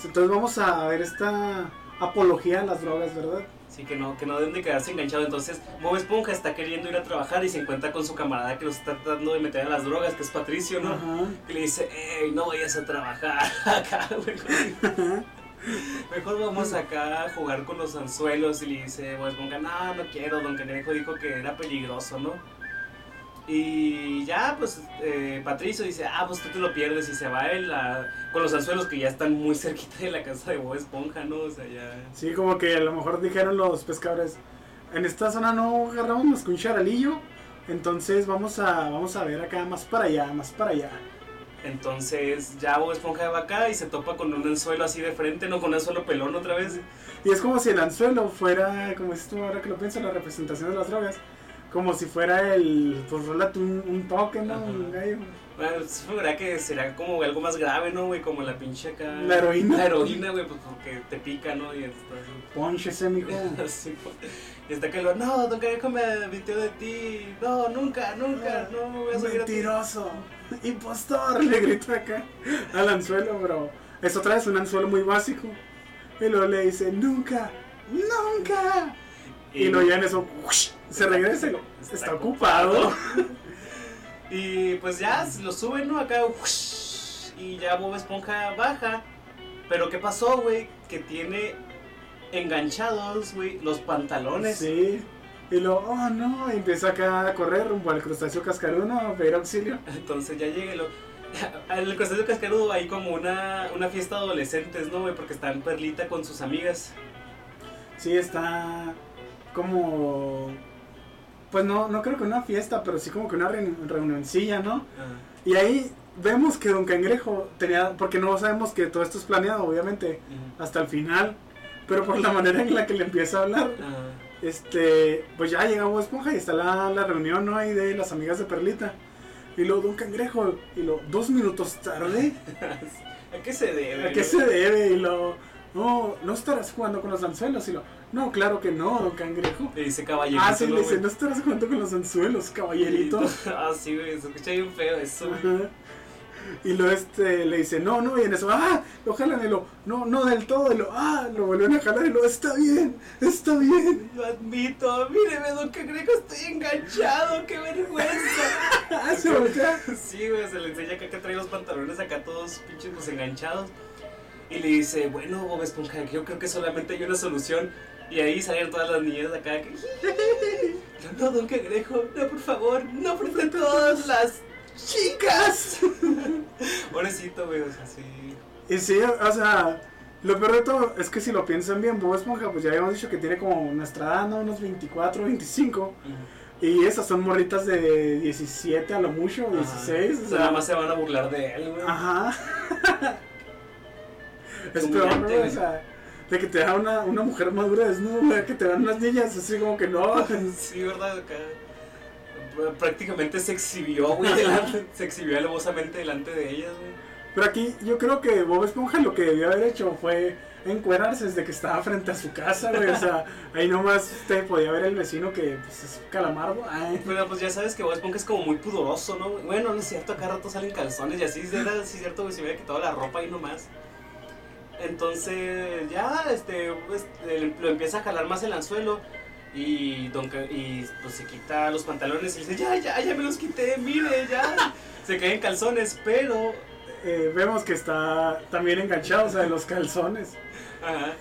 Entonces vamos a ver esta apología a las drogas, ¿verdad? Sí, que no, que no deben de quedarse enganchados. Entonces, Bob Esponja está queriendo ir a trabajar y se encuentra con su camarada que los está tratando de meter a las drogas, que es Patricio, ¿no? Ajá. Que le dice, ey, no vayas a trabajar [laughs] acá, güey. [laughs] Mejor vamos acá a jugar con los anzuelos. Y le dice Bob Esponja, no, no quiero. Don Cangrejo dijo que era peligroso, ¿no? Y ya, pues, eh, Patricio dice, ah, pues tú te lo pierdes. Y se va él a- con los anzuelos que ya están muy cerquita de la casa de Bob Esponja, ¿no? O sea, ya... Sí, como que a lo mejor dijeron los pescadores, en esta zona no agarramos más que un charalillo, entonces vamos a, vamos a ver acá más para allá, más para allá. Entonces ya Bob Esponja va acá y se topa con un anzuelo así de frente, no con un anzuelo pelón otra vez. Y es como si el anzuelo fuera, como dices tú ahora que lo pienso, la representación de las drogas, como si fuera el, pues rólate un, un toque, ¿no? Ajá. Un gallo. Bueno, verdad que será como algo más grave, ¿no, güey? Como la pinche acá. La heroína. La heroína, güey, pues porque te pica, ¿no? Y estás Pónchese, mijo. [laughs] pues. Y está que lo, no, Don Cangrejo me advirtió de ti. No, nunca, nunca, no me voy a subir a ti. [laughs] Impostor, le grita acá al anzuelo, bro. Es otra vez un anzuelo muy básico. Y luego le dice, nunca, nunca. Y luego ya en eso, se regresa y lo, está, ocupado. [laughs] Y pues ya lo suben, ¿no? Acá, y ya Bob Esponja baja. Pero ¿qué pasó, güey? Que tiene enganchados, güey, los pantalones. Sí. Y luego, oh no, y empieza acá a correr rumbo al crustáceo cascarudo a pedir auxilio. Entonces ya llega y lo... [laughs] El Crustáceo Cascarudo hay como una, una fiesta de adolescentes, ¿no, güey? Porque está en Perlita con sus amigas. Sí, está como... Pues no, no creo que una fiesta, pero sí como que una reuni- reunioncilla, ¿no? Y ahí vemos que Don Cangrejo tenía, porque no sabemos que todo esto es planeado, obviamente, hasta el final, pero por la manera en la que le empieza a hablar, este, pues ya llega Bob Esponja y está la, la reunión, ¿no? Ahí de las amigas de Perlita. Y luego Don Cangrejo, y lo dos minutos tarde, [laughs] ¿A qué se debe? ¿a qué se debe? Y lo, no, no estarás jugando con los anzuelos, y lo, no, claro que no, Don Cangrejo. Le dice caballerito. Ah, sí, ¿no, le dice, no estarás jugando con los anzuelos, caballerito. [laughs] ah, sí, güey, se escucha bien feo eso, güey. Y luego este le dice, no, no, y en eso, ah, lo jalan y lo, no, no del todo, y lo, ah, lo vuelven a jalar y lo, está bien, está bien. Lo admito, míreme, don Cangrejo, estoy enganchado, qué vergüenza. [laughs] Ah, se voltea. Sí, güey, se le enseña acá que trae los pantalones acá todos pinches pues enganchados. Y le dice, bueno, Bob Esponja, yo creo que solamente hay una solución. Y ahí salen todas las niñas acá que... [laughs] No, don Cangrejo, no, por favor, no frente a todas las chicas. [laughs] Pobrecito, güey, o sea, sí. Y sí, o sea, lo peor de todo es que si lo piensan bien, Bob Esponja, pues ya habíamos dicho que tiene como nuestra edad, ¿no? Unos 24, 25. Y esas son morritas de 17 a lo mucho, 16. O o sea, nada más se van a burlar de él, güey. Ajá. [laughs] es peor, te- O sea, de que te da una, una mujer madura desnuda, que te dan unas niñas así como que no. [laughs] Sí, ¿verdad? Acá prácticamente se exhibió, güey, [laughs] delante- se exhibió alevosamente delante de ellas, güey. Pero aquí yo creo que Bob Esponja lo que debió haber hecho fue encuerarse desde que estaba frente a su casa, güey. O sea, [laughs] ahí nomás te podía ver el vecino que pues, es calamardo. Ay. Pero pues ya sabes que Bob Esponja es como muy pudoroso, ¿no? Bueno, no es cierto, acá rato salen calzones y así era sí es cierto, güey, se hubiera quitado la ropa ahí nomás. Entonces, ya, este, pues, lo empieza a jalar más el anzuelo y, don, y pues se quita los pantalones y dice, ya, ya, ya me los quité, mire, ya. [laughs] Se caen calzones, pero... Eh, vemos que está también enganchado, o sea, de los calzones. Ajá.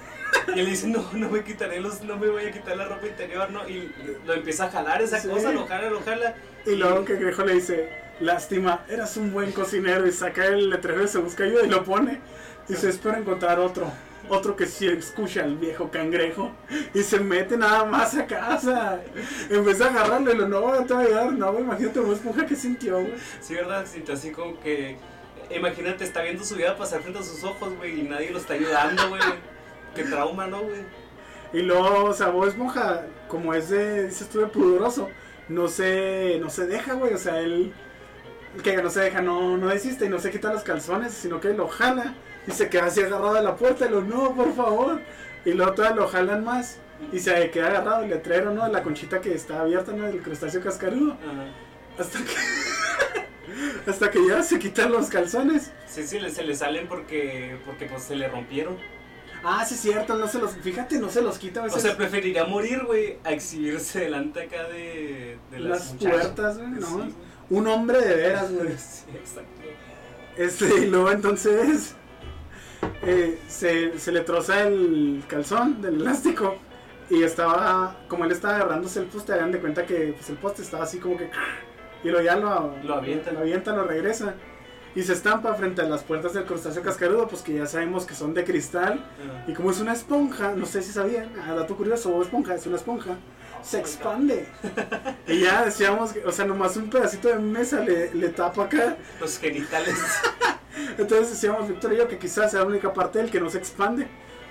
Y él dice, no, no me quitaré los, no me voy a quitar la ropa interior, ¿no? Y lo empieza a jalar esa Sí. cosa, lo jala, lo jala. Y luego que Grejo le dice, lástima, eras un buen cocinero. Y saca el letrero y se busca ayuda y lo pone. Dice, espero encontrar otro. Otro que sí escucha al viejo cangrejo. Y se mete nada más a casa. Empieza a agarrarlo y lo, no, te va a ayudar. No, imagínate, Bob Esponja que sintió, güey. Sí, ¿verdad? Siento así como que... Imagínate, está viendo su vida pasar frente a sus ojos, güey, y nadie lo está ayudando, güey. Qué trauma, ¿no, güey? Y luego, o sea, Bob Esponja, como es de, dices tú, de pudoroso, no se, no se deja, güey. O sea, él, que no se deja, no, no desiste y no se quita los calzones, sino que lo jala y se queda así agarrado a la puerta y lo, no, por favor. Y luego todavía lo jalan más y se queda agarrado el letrero, ¿no? De la conchita que está abierta, ¿no? Del crustáceo cascarudo. Ajá. Hasta que, [laughs] hasta que ya se quitan los calzones. Sí, sí, se le salen porque, porque pues se le rompieron. Ah, sí, es cierto, no se los, fíjate, no se los quita a O sea, preferiría morir, güey, a exhibirse delante acá de, de las, las puertas, güey, ¿no? Sí. Un hombre de veras, güey. [laughs] Sí, exacto. Este, y luego entonces eh, se, se le troza el calzón del elástico y estaba, como él estaba agarrándose el poste, hagan de cuenta que pues, el poste estaba así como que... Y luego ya lo, Lo avientan. lo avienta, lo regresa. Y se estampa frente a las puertas del crustáceo cascarudo, pues que ya sabemos que son de cristal. Ajá. Y como es una esponja, no sé si sabían, ah, dato curioso, esponja es una esponja, se expande. [laughs] y ya decíamos, que, o sea, nomás un pedacito de mesa le, le tapa acá. Los genitales. [laughs] Entonces decíamos, Víctor y yo, que quizás sea la única parte del que no se expande.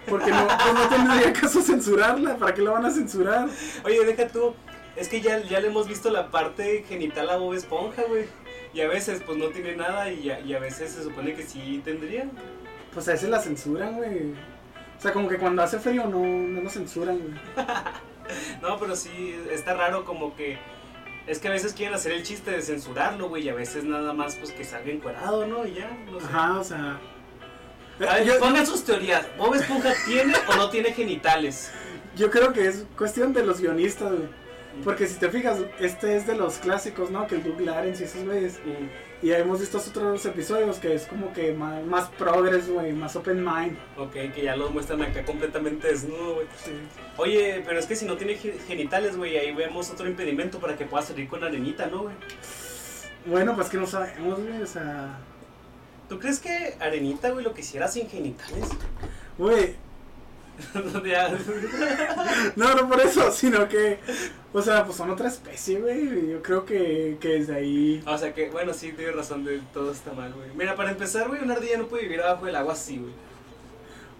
Porque no, pues no tendría caso censurarla, ¿para qué la van a censurar? Oye, deja tú. Es que ya, ya le hemos visto la parte genital a Bob Esponja, güey. Y a veces, pues no tiene nada. Y a, y a veces se supone que sí tendría. Pues a veces la censuran, güey. O sea, como que cuando hace frío no, no lo censuran, güey. [laughs] No, pero sí, está raro como que. Es que a veces quieren hacer el chiste de censurarlo, güey. Y a veces nada más, pues que salga encuerado, ¿no? Y ya, no sé. Ajá, o sea... A ver, Yo- pongan sus teorías. ¿Bob Esponja tiene o no tiene genitales? Yo creo que es cuestión de los guionistas, güey. Porque si te fijas, este es de los clásicos, ¿no? Que el Doug Clarence y esos güeyes. Mm, Y hemos visto otros episodios que es como que más, más progress, güey, más open mind. ok, que ya lo muestran acá completamente desnudo, güey. Sí. Oye, pero es que si no tiene ge- genitales, güey, ahí vemos otro impedimento para que pueda salir con arenita, ¿no, güey? Bueno, pues que no sabemos, güey, o sea... ¿Tú crees que arenita, güey, lo que hiciera sin genitales? Güey. No, no por eso, sino que... O sea, pues son otra especie, güey. Yo creo que, que desde ahí... o sea que, bueno, sí, tienes razón, de todo está mal, güey. Mira, para empezar, güey, una ardilla no puede vivir abajo del agua así, güey.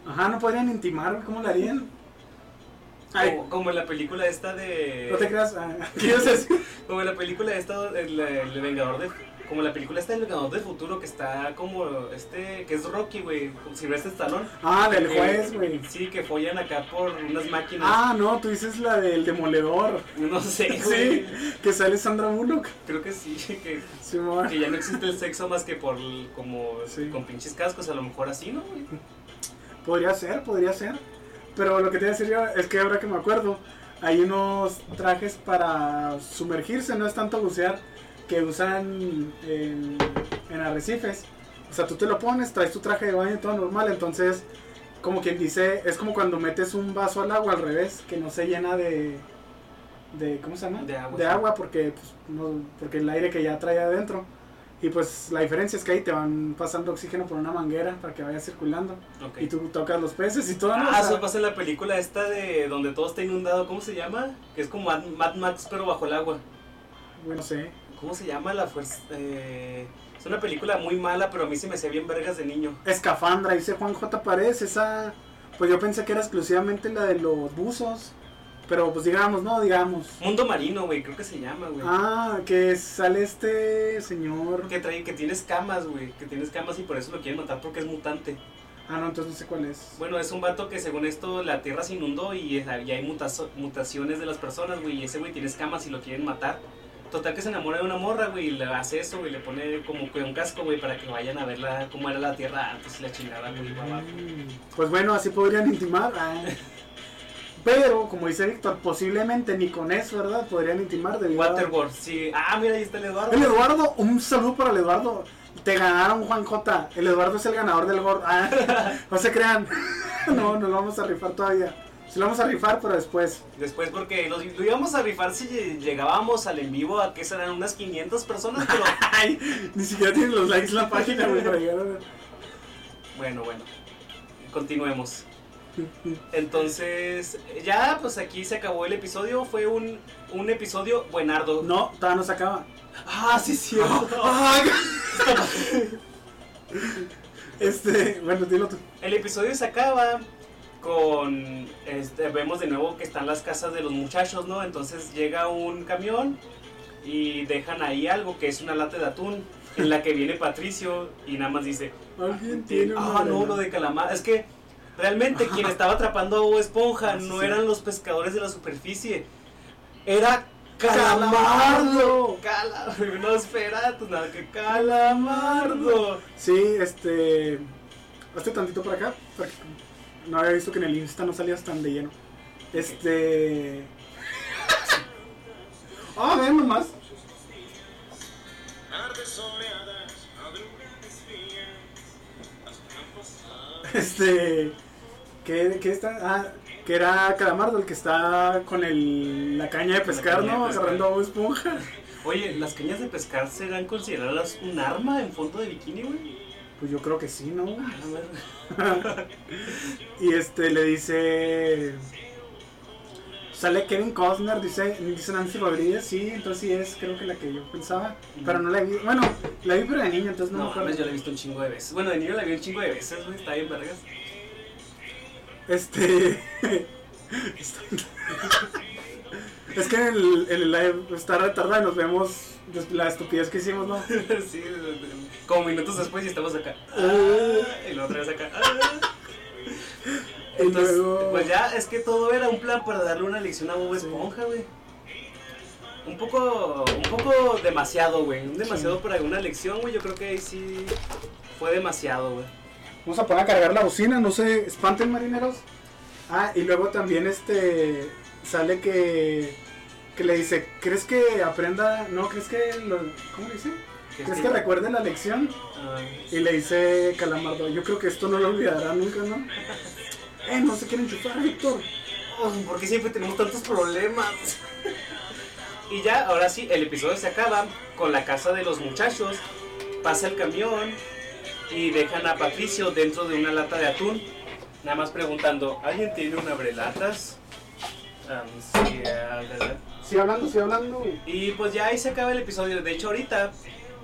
Ajá, no podrían intimar, ¿cómo lo harían? Ay, Como, como en la película esta de... no te creas, ah, [laughs] ¿qué decir? Como en la película esta, el, el Vengador de... Como la película esta del Vengador del Futuro, que está como este, que es Rocky, güey, con Sylvester Stallone. Ah, del juez, güey. Sí, que follan acá por unas máquinas. Ah, no, tú dices la del demoledor. No sé, [laughs] güey. Sí, que sale Sandra Bullock. Creo que sí, [laughs] que, Sí, amor. que ya no existe el sexo más que por como Sí. con pinches cascos, a lo mejor así, ¿no? güey? Podría ser, podría ser. Pero lo que te iba a decir yo es que ahora que me acuerdo, hay unos trajes para sumergirse, no es tanto bucear, que usan en, en arrecifes. O sea, tú te lo pones, traes tu traje de baño todo normal, entonces, como quien dice, es como cuando metes un vaso al agua al revés, que no se llena de... de ¿Cómo se llama? De agua, De sí. agua, porque, pues, no- porque el aire que ya trae adentro. Y pues la diferencia es que ahí te van pasando oxígeno por una manguera para que vaya circulando. Ok. Y tú tocas los peces y todo. Ah, sea, eso pasa en la película esta de donde todo está inundado, ¿cómo se llama? Que es como Mad, Mad Max pero bajo el agua. Bueno, sé. ¿Cómo se llama la fuerza? Eh, es una película muy mala, pero a mí se me hacía bien vergas de niño. Escafandra, dice Juan J. Paredes. Esa, pues yo pensé que era exclusivamente la de los buzos. Pero pues digamos, no, digamos. Mundo Marino, güey, creo que se llama, güey. Ah, que sale este señor. Que, trae, que tiene escamas, güey. Que tiene escamas y por eso lo quieren matar porque es mutante. Ah, no, entonces no sé cuál es. Bueno, es un vato que según esto la tierra se inundó y, es- y hay mutazo- mutaciones de las personas, güey. Y ese güey tiene escamas y lo quieren matar. Total que se enamora de una morra, güey, y le hace eso, güey, le pone como que un casco, güey, para que vayan a ver la- cómo era la tierra antes y la chingada, güey, abajo. Mm, Pues bueno, así podrían intimar. ah. [laughs] Pero, como dice Víctor, posiblemente ni con eso, ¿verdad? Podrían intimar a- Waterworld, sí. Ah, mira, ahí está el Eduardo. El Eduardo, un saludo para el Eduardo. Te ganaron, Juan J. El Eduardo es el ganador del gordo. Ah, [laughs] no se crean. [laughs] No, no lo vamos a rifar todavía. Sí lo vamos a rifar, pero después. Después porque los- lo íbamos a rifar si lle- llegábamos al en vivo a que serán unas 500 personas, pero [laughs] Ay, ni siquiera tienen los likes en la página, güey, para llegar a ver. bueno, bueno. Continuemos. Entonces, ya pues aquí se acabó el episodio, fue un, un episodio buenardo. No, todavía no se acaba. Ah, sí, cierto. [laughs] Ay, [laughs] Este, bueno, dilo tú. El episodio se acaba con. Este, vemos de nuevo que están las casas de los muchachos, ¿no? Entonces llega un camión y dejan ahí algo que es una lata de atún en la que viene Patricio y nada más dice. Alguien tiene una Ah, no, lo de calamar. Es que realmente quien [laughs] estaba atrapando a Bob Esponja no Sí. eran los pescadores de la superficie. Era ¡Calamardo! Calamardo. Cala- No, espera, nada que Calamardo. Sí, este. Hazte tantito por acá. Porque no había visto que en el Insta no salías tan de lleno. Este. Ah, ven nomás. Este. ¿Qué, qué está? Ah, que era Calamardo el que está con el, la caña de pescar, caña de ¿no? pescar. Agarrando a Esponja. Oye, ¿las cañas de pescar serán consideradas un arma en fondo de bikini, güey? Pues yo creo que sí, ¿no? [laughs] Y este le dice. Sale Kevin Costner, dice, dice Nancy Rodríguez, sí, entonces sí es, creo que la que yo pensaba. Pero no la vi. Bueno, la vi pero de niño, entonces no, No, mames, yo la he visto un chingo de veces. Bueno, de niño la vi un chingo de veces, güey. Está bien, vergas. Este. [laughs] es que en el, en el live está retardado y nos vemos la estupidez que hicimos, ¿no? [laughs] sí, como minutos después y estamos acá. Ah. y la otra vez acá. Ah. Entonces, luego- pues ya, es que todo era un plan para darle una lección a Bob Esponja, güey. Un poco, un poco demasiado, güey. Un demasiado Sí. para una lección, güey. Yo creo que ahí sí fue demasiado, güey. Vamos a poner a cargar la bocina, no se espanten marineros. Ah, y luego también este sale que que le dice, ¿crees que aprenda? No, ¿crees que lo, ¿cómo le dice? ¿Crees que recuerde la lección? Y le dice Calamardo, yo creo que esto no lo olvidará nunca, ¿no? [laughs] Eh, no se quiere enchufar, Víctor. oh, ¿Por qué siempre tenemos tantos problemas? y ya, ahora sí, el episodio se acaba con la casa de los muchachos. Pasa el camión y dejan a Patricio dentro de una lata de atún. Nada más preguntando, ¿alguien tiene un abrelatas? Um, sí, ah. Sigue hablando, sigue hablando. Y pues ya ahí se acaba el episodio. De hecho, ahorita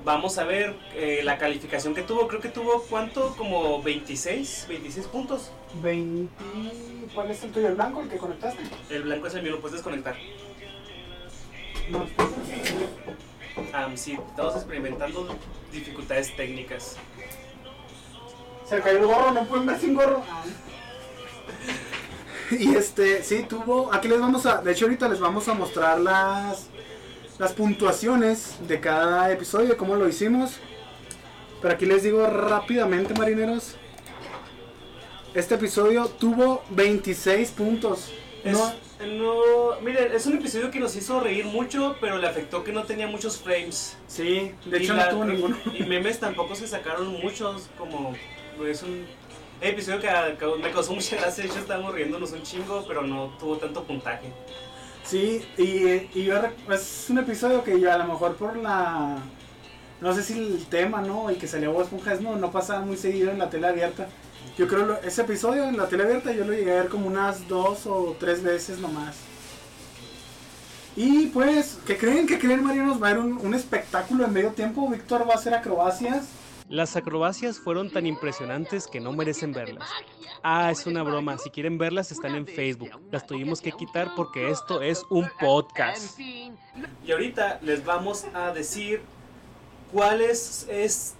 vamos a ver eh, la calificación que tuvo. Creo que tuvo, ¿cuánto? Como 26, 26 puntos. 20... ¿Cuál es el tuyo? ¿El blanco, el que conectaste? El blanco es el mío, lo puedes desconectar. No, Um, sí, estamos experimentando dificultades técnicas. Se cayó el gorro, no pueden ver sin gorro. [laughs] [laughs] Y este, sí, tuvo. Aquí les vamos a. De hecho, ahorita les vamos a mostrar las. Las puntuaciones de cada episodio, de cómo lo hicimos. Pero aquí les digo rápidamente, marineros. Este episodio tuvo 26 puntos. Es, No, no, miren, es un episodio que nos hizo reír mucho, pero le afectó que no tenía muchos frames. sí, de Y hecho la- no tuvo ninguno. [laughs] Y memes tampoco se sacaron muchos, como es un episodio que, que me causó mucha gracia, hecho estábamos riéndonos un chingo, pero no tuvo tanto puntaje. Sí, y, yo rec- es un episodio que yo a lo mejor por la... No sé si el tema, ¿no? Y que salió Bob Esponja es no, no pasaba muy seguido en la tele abierta. Yo creo lo- ese episodio en la tele abierta yo lo llegué a ver como unas dos o tres veces nomás. Y pues, ¿qué creen? ¿Qué creen, Marianos? Va a haber un, un espectáculo en medio tiempo. Víctor va a hacer acrobacias. Las acrobacias fueron tan impresionantes que no merecen verlas. Ah, es una broma. Si quieren verlas están en Facebook. Las tuvimos que quitar porque esto es un podcast. Y ahorita les vamos a decir cuál es,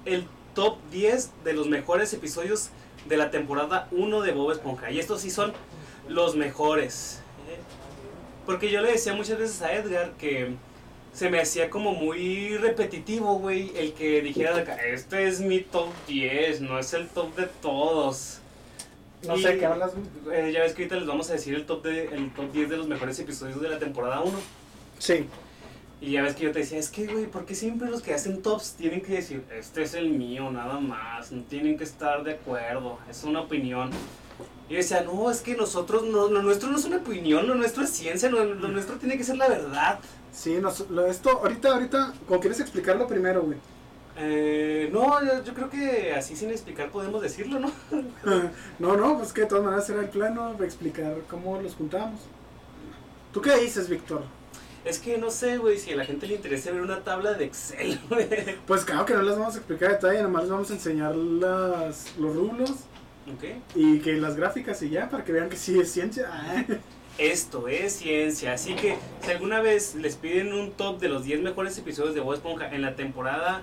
el top 10 de los mejores episodios de la temporada 1 de Bob Esponja. Y estos sí son los mejores. ¿eh? Porque yo le decía muchas veces a Edgar que se me hacía como muy repetitivo, güey, el que dijera de acá, este es mi top 10, no es el top de todos. No Y- sé qué hablas. Eh, ya ves que ahorita les vamos a decir el top, de, el top 10 de los mejores episodios de la temporada 1. Sí. Y ya ves que yo te decía, es que, güey, ¿por qué siempre los que hacen tops tienen que decir, este es el mío, nada más? No tienen que estar de acuerdo, es una opinión. Y decía, no, es que nosotros, no, lo nuestro no es una opinión, lo nuestro es ciencia, lo, lo nuestro tiene que ser la verdad. Sí, nos- lo- esto, ahorita, ahorita, ¿cómo quieres explicarlo primero, güey? Eh, no, yo, yo creo que así sin explicar podemos decirlo, ¿no? [laughs] No, no, pues que de todas maneras era el plano de explicar cómo los juntamos. ¿Tú qué dices, Víctor? Es que no sé, güey, si a la gente le interesa ver una tabla de Excel, [laughs] güey. Pues claro que no les vamos a explicar a detalle, nomás les vamos a enseñar las, los rublos Ok. y que las gráficas y ya, para que vean que sí es ciencia. [laughs] Esto es ciencia, así que si alguna vez les piden un top de los 10 mejores episodios de Bob Esponja en la temporada,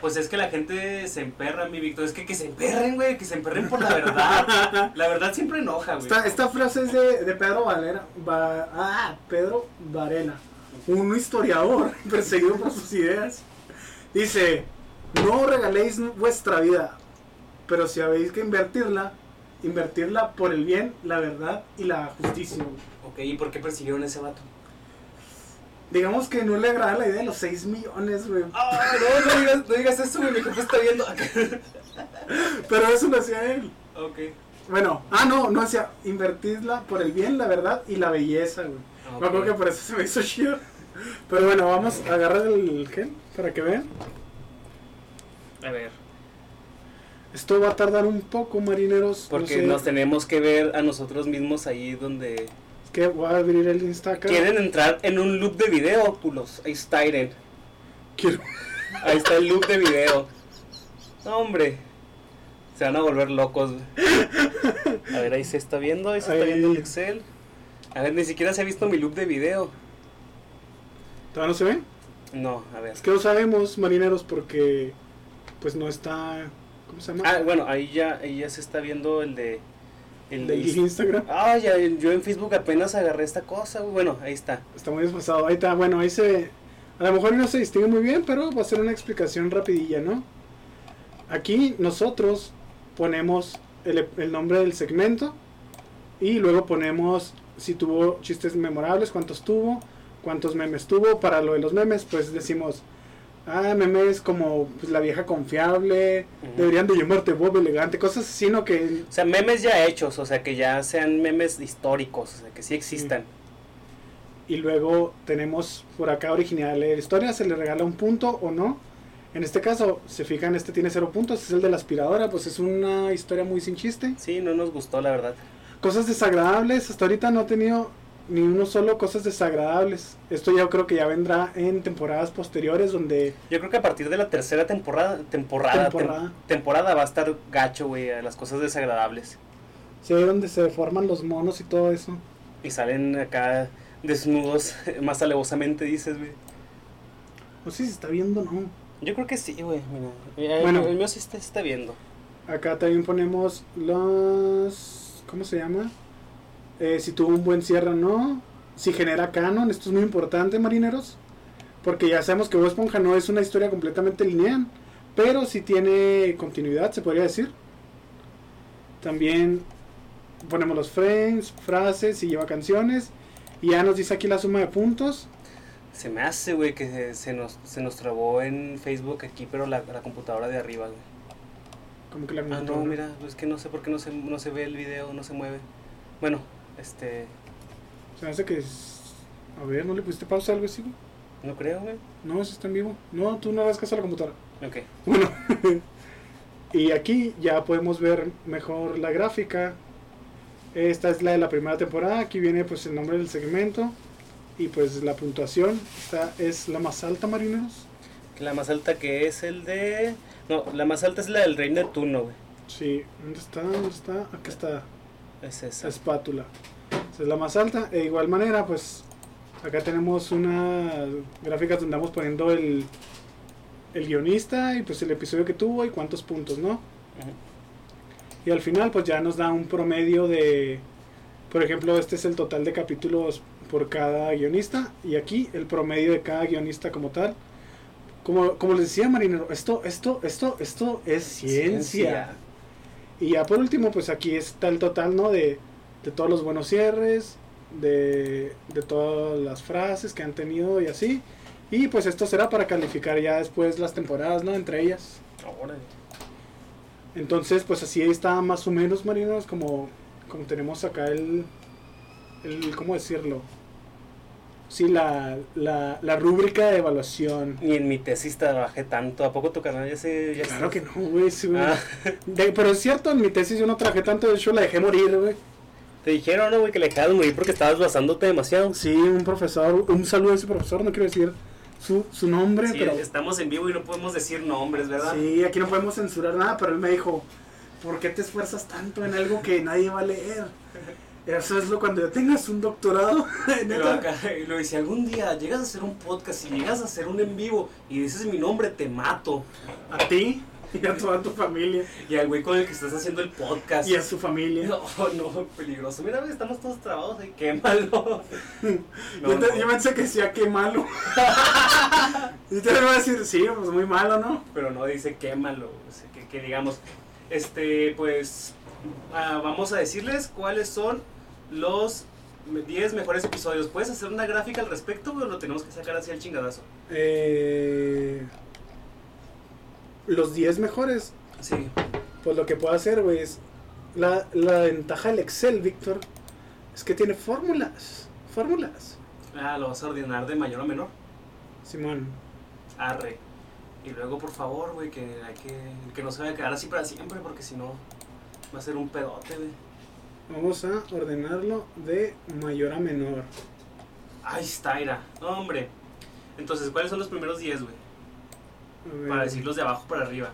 pues es que la gente se emperra, mi Víctor. Es que que se emperren, güey, que se emperren por la verdad. [laughs] La verdad siempre enoja, güey. Esta, esta frase es de, de Pedro Valera, Va- ah, Pedro Varela, un historiador [laughs] perseguido por sus ideas. Dice, no regaléis vuestra vida, pero si habéis que invertirla, invertirla por el bien, la verdad y la justicia. Ok, ¿y por qué persiguieron a ese vato? Digamos que no le agrada la idea de los 6 millones, güey. Ah, no, no digas, no digas eso, güey, mi jefe está viendo. [laughs] Pero eso lo hacía él. ok. Bueno, ah, no, no hacía invertirla por el bien, la verdad y la belleza, güey. Me acuerdo que por eso se me hizo chido. Pero bueno, vamos a agarrar el gel para que vean. A ver, Esto va a tardar un poco, marineros. porque no sé. nos tenemos que ver a nosotros mismos ahí donde... Es que voy a abrir el Instagram. Quieren entrar en un loop de video, culos. Ahí está, Iren. Quiero. Ahí está el loop de video. No, hombre. Se van a volver locos. A ver, ahí se está viendo, ahí se está viendo el Excel. A ver, ni siquiera se ha visto mi loop de video. ¿Todavía no se ve? No, a ver. Es que no sabemos, marineros, porque pues no está. ¿Cómo se llama? Ah, bueno, ahí ya, ahí ya se está viendo el de... El de Instagram. Ah, ya, yo en Facebook apenas agarré esta cosa. Bueno, ahí está. Está muy desfasado. Ahí está. Bueno, ahí se. A lo mejor no se distingue muy bien, pero va a ser una explicación rapidilla, ¿no? Aquí nosotros ponemos el, el nombre del segmento y luego ponemos si tuvo chistes memorables, cuántos tuvo, cuántos memes tuvo. Para lo de los memes, pues decimos, ah, memes como pues, la vieja confiable, deberían de llamarte Bob elegante, cosas así, ¿no? Que O sea, memes ya hechos, o sea, que ya sean memes históricos, o sea, que sí existan. y luego tenemos por acá original de la historia, se le regala un punto o no. En este caso, se fijan, este tiene cero puntos, es el de la aspiradora, pues es una historia muy sin chiste. Sí, no nos gustó, la verdad. Cosas desagradables, hasta ahorita no he tenido ni uno solo cosas desagradables. Esto yo creo que ya vendrá en temporadas posteriores donde Yo creo que a partir de la tercera temporada, temporada, tem- Temporada. temporada va a estar gacho, güey, a las cosas desagradables. ve donde se forman los monos y todo eso. Y salen acá desnudos, [laughs] más alevosamente, dices, güey. No sé si se está viendo, no. Yo creo que sí, güey, mira. El, Bueno. el mío sí está, está viendo. Acá también ponemos los... ¿Cómo se llama? Eh, si tuvo un buen cierre o no. Si genera canon. Esto es muy importante, marineros. Porque ya sabemos que Bob Esponja no es una historia completamente lineal. Pero sí tiene continuidad, se podría decir. También ponemos los frames, frases y lleva canciones. Y ya nos dice aquí la suma de puntos. Se me hace, güey, que se, se nos, se nos trabó en Facebook aquí, pero la, la computadora de arriba, güey. Como que la Ah, no, mira, es que no sé por qué no se, no se ve el video, no se mueve. Bueno, este, Se hace que es... A ver, ¿no le pusiste pausa algo así? güey? no creo, güey. No, eso está en vivo. No, tú no hagas caso a la computadora. Ok. Bueno, [laughs] y aquí ya podemos ver mejor la gráfica. Esta es la de la primera temporada. Aquí viene pues el nombre del segmento y pues la puntuación. Esta es la más alta, marineros. La más alta que es el de... No, la más alta es la del Rey Neptuno, güey. Sí, ¿dónde está? ¿Dónde está? Aquí está Es esa. la espátula. Esa es la más alta. De igual manera, pues acá tenemos unas gráficas donde vamos poniendo el, el guionista y pues el episodio que tuvo y cuántos puntos, ¿no? Y al final pues ya nos da un promedio de, por ejemplo, este es el total de capítulos por cada guionista y aquí el promedio de cada guionista como tal. Como, como les decía Marinero, esto, esto, esto, esto es ciencia. Y ya por último pues aquí está el total, ¿no? De, de todos los buenos cierres, de, de todas las frases que han tenido y así. Y pues esto será para calificar ya después las temporadas, ¿no? Entre ellas. Entonces, pues así está más o menos, marinos, como, como tenemos acá el, el, ¿cómo decirlo? Sí, la, la, la rúbrica de evaluación. Ni en mi tesis trabajé tanto. ¿A poco tu canal ya se... Ya Claro que no, güey. sí. Ah, [laughs] pero es cierto, en mi tesis yo no trabajé tanto, de hecho la dejé morir, güey. Te dijeron, ¿no, güey, que le dejaron morir porque estabas basándote demasiado. Sí, un profesor, un saludo a ese profesor, no quiero decir su, su nombre, Sí, pero estamos en vivo y no podemos decir nombres, ¿verdad? sí, aquí no podemos censurar nada, pero él me dijo, ¿por qué te esfuerzas tanto en algo que nadie va a leer? Eso es lo cuando ya tengas un doctorado, [laughs] neta. acá- y luego dice, algún día llegas a hacer un podcast y llegas a hacer un en vivo y dices mi nombre, te mato. a ti y a toda tu familia Y al güey con el que estás haciendo el podcast. y a su familia. No, no, peligroso. Mira, estamos todos trabados ahí, quémalo. [laughs] No, yo, te- no, yo pensé que decía qué malo. [laughs] y te iba a decir, sí, pues muy malo, ¿no? Pero no dice quémalo. o sea, que, que digamos, este, pues, ah, vamos a decirles cuáles son los 10 mejores episodios. ¿Puedes hacer una gráfica al respecto o lo tenemos que sacar así al chingadazo? Eh, los 10 mejores, Sí. pues lo que puedo hacer, güey, es la, la ventaja del Excel, Víctor, es que tiene fórmulas. Fórmulas. Ah, lo vas a ordenar de mayor a menor. Simón. Arre. Y luego, por favor, güey, que hay que, que no se vaya a quedar así para siempre, porque si no, va a ser un pedote, güey. Vamos a ordenarlo de mayor a menor. Ahí está. No, hombre. Entonces, ¿cuáles son los primeros 10, güey? Para decirlos de abajo para arriba.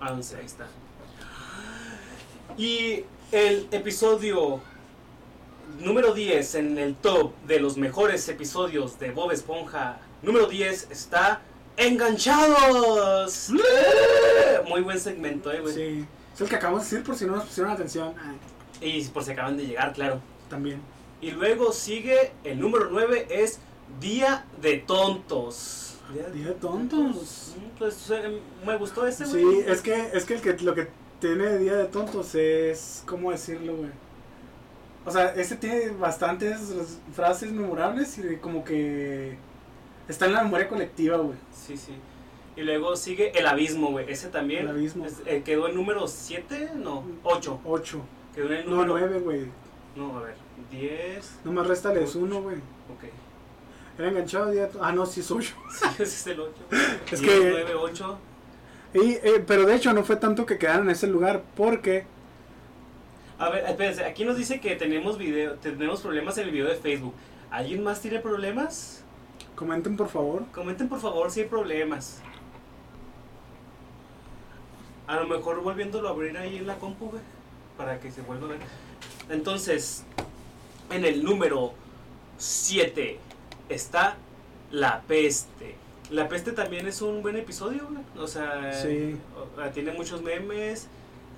Ah, 11, ahí está. Y el episodio número 10 en el top de los mejores episodios de Bob Esponja. Número 10 está Enganchados. Muy buen segmento, eh, güey. Sí. Es el que acabamos de decir por si no nos pusieron atención. Ay, Y por si acaban de llegar, claro. también. Y luego sigue el número 9 es Día de Tontos. Día de tontos. Mm, Pues eh, me gustó ese, güey. Sí, es que, es que, el que lo que tiene Día de Tontos es. ¿Cómo decirlo, güey? O sea, ese tiene bastantes frases memorables y como que. Está en la memoria colectiva, güey. Sí, sí. Y luego sigue El Abismo, güey. Ese también. El Abismo. es- eh, quedó en número 7, no, 8. 8. Quedó en el No, número 9, güey. No, a ver, 10. Nomás réstales Ocho. uno, güey. Ok. Era enganchado Día. Ah, no, sí es 8. [laughs] Sí, ese es el 8. [laughs] Es 10, que- 9, 8. Y, eh, pero de hecho no fue tanto que quedaron en ese lugar porque. A ver, espérense, aquí nos dice que tenemos video, tenemos problemas en el video de Facebook. ¿Alguien más tiene problemas? Comenten por favor. Comenten por favor si hay problemas. A lo mejor volviéndolo a abrir ahí en la compu, güey. Para que se vuelva a ver. Entonces, en el número 7 está La Peste. La Peste también es un buen episodio, güey. O sea, Sí. ah, tiene muchos memes.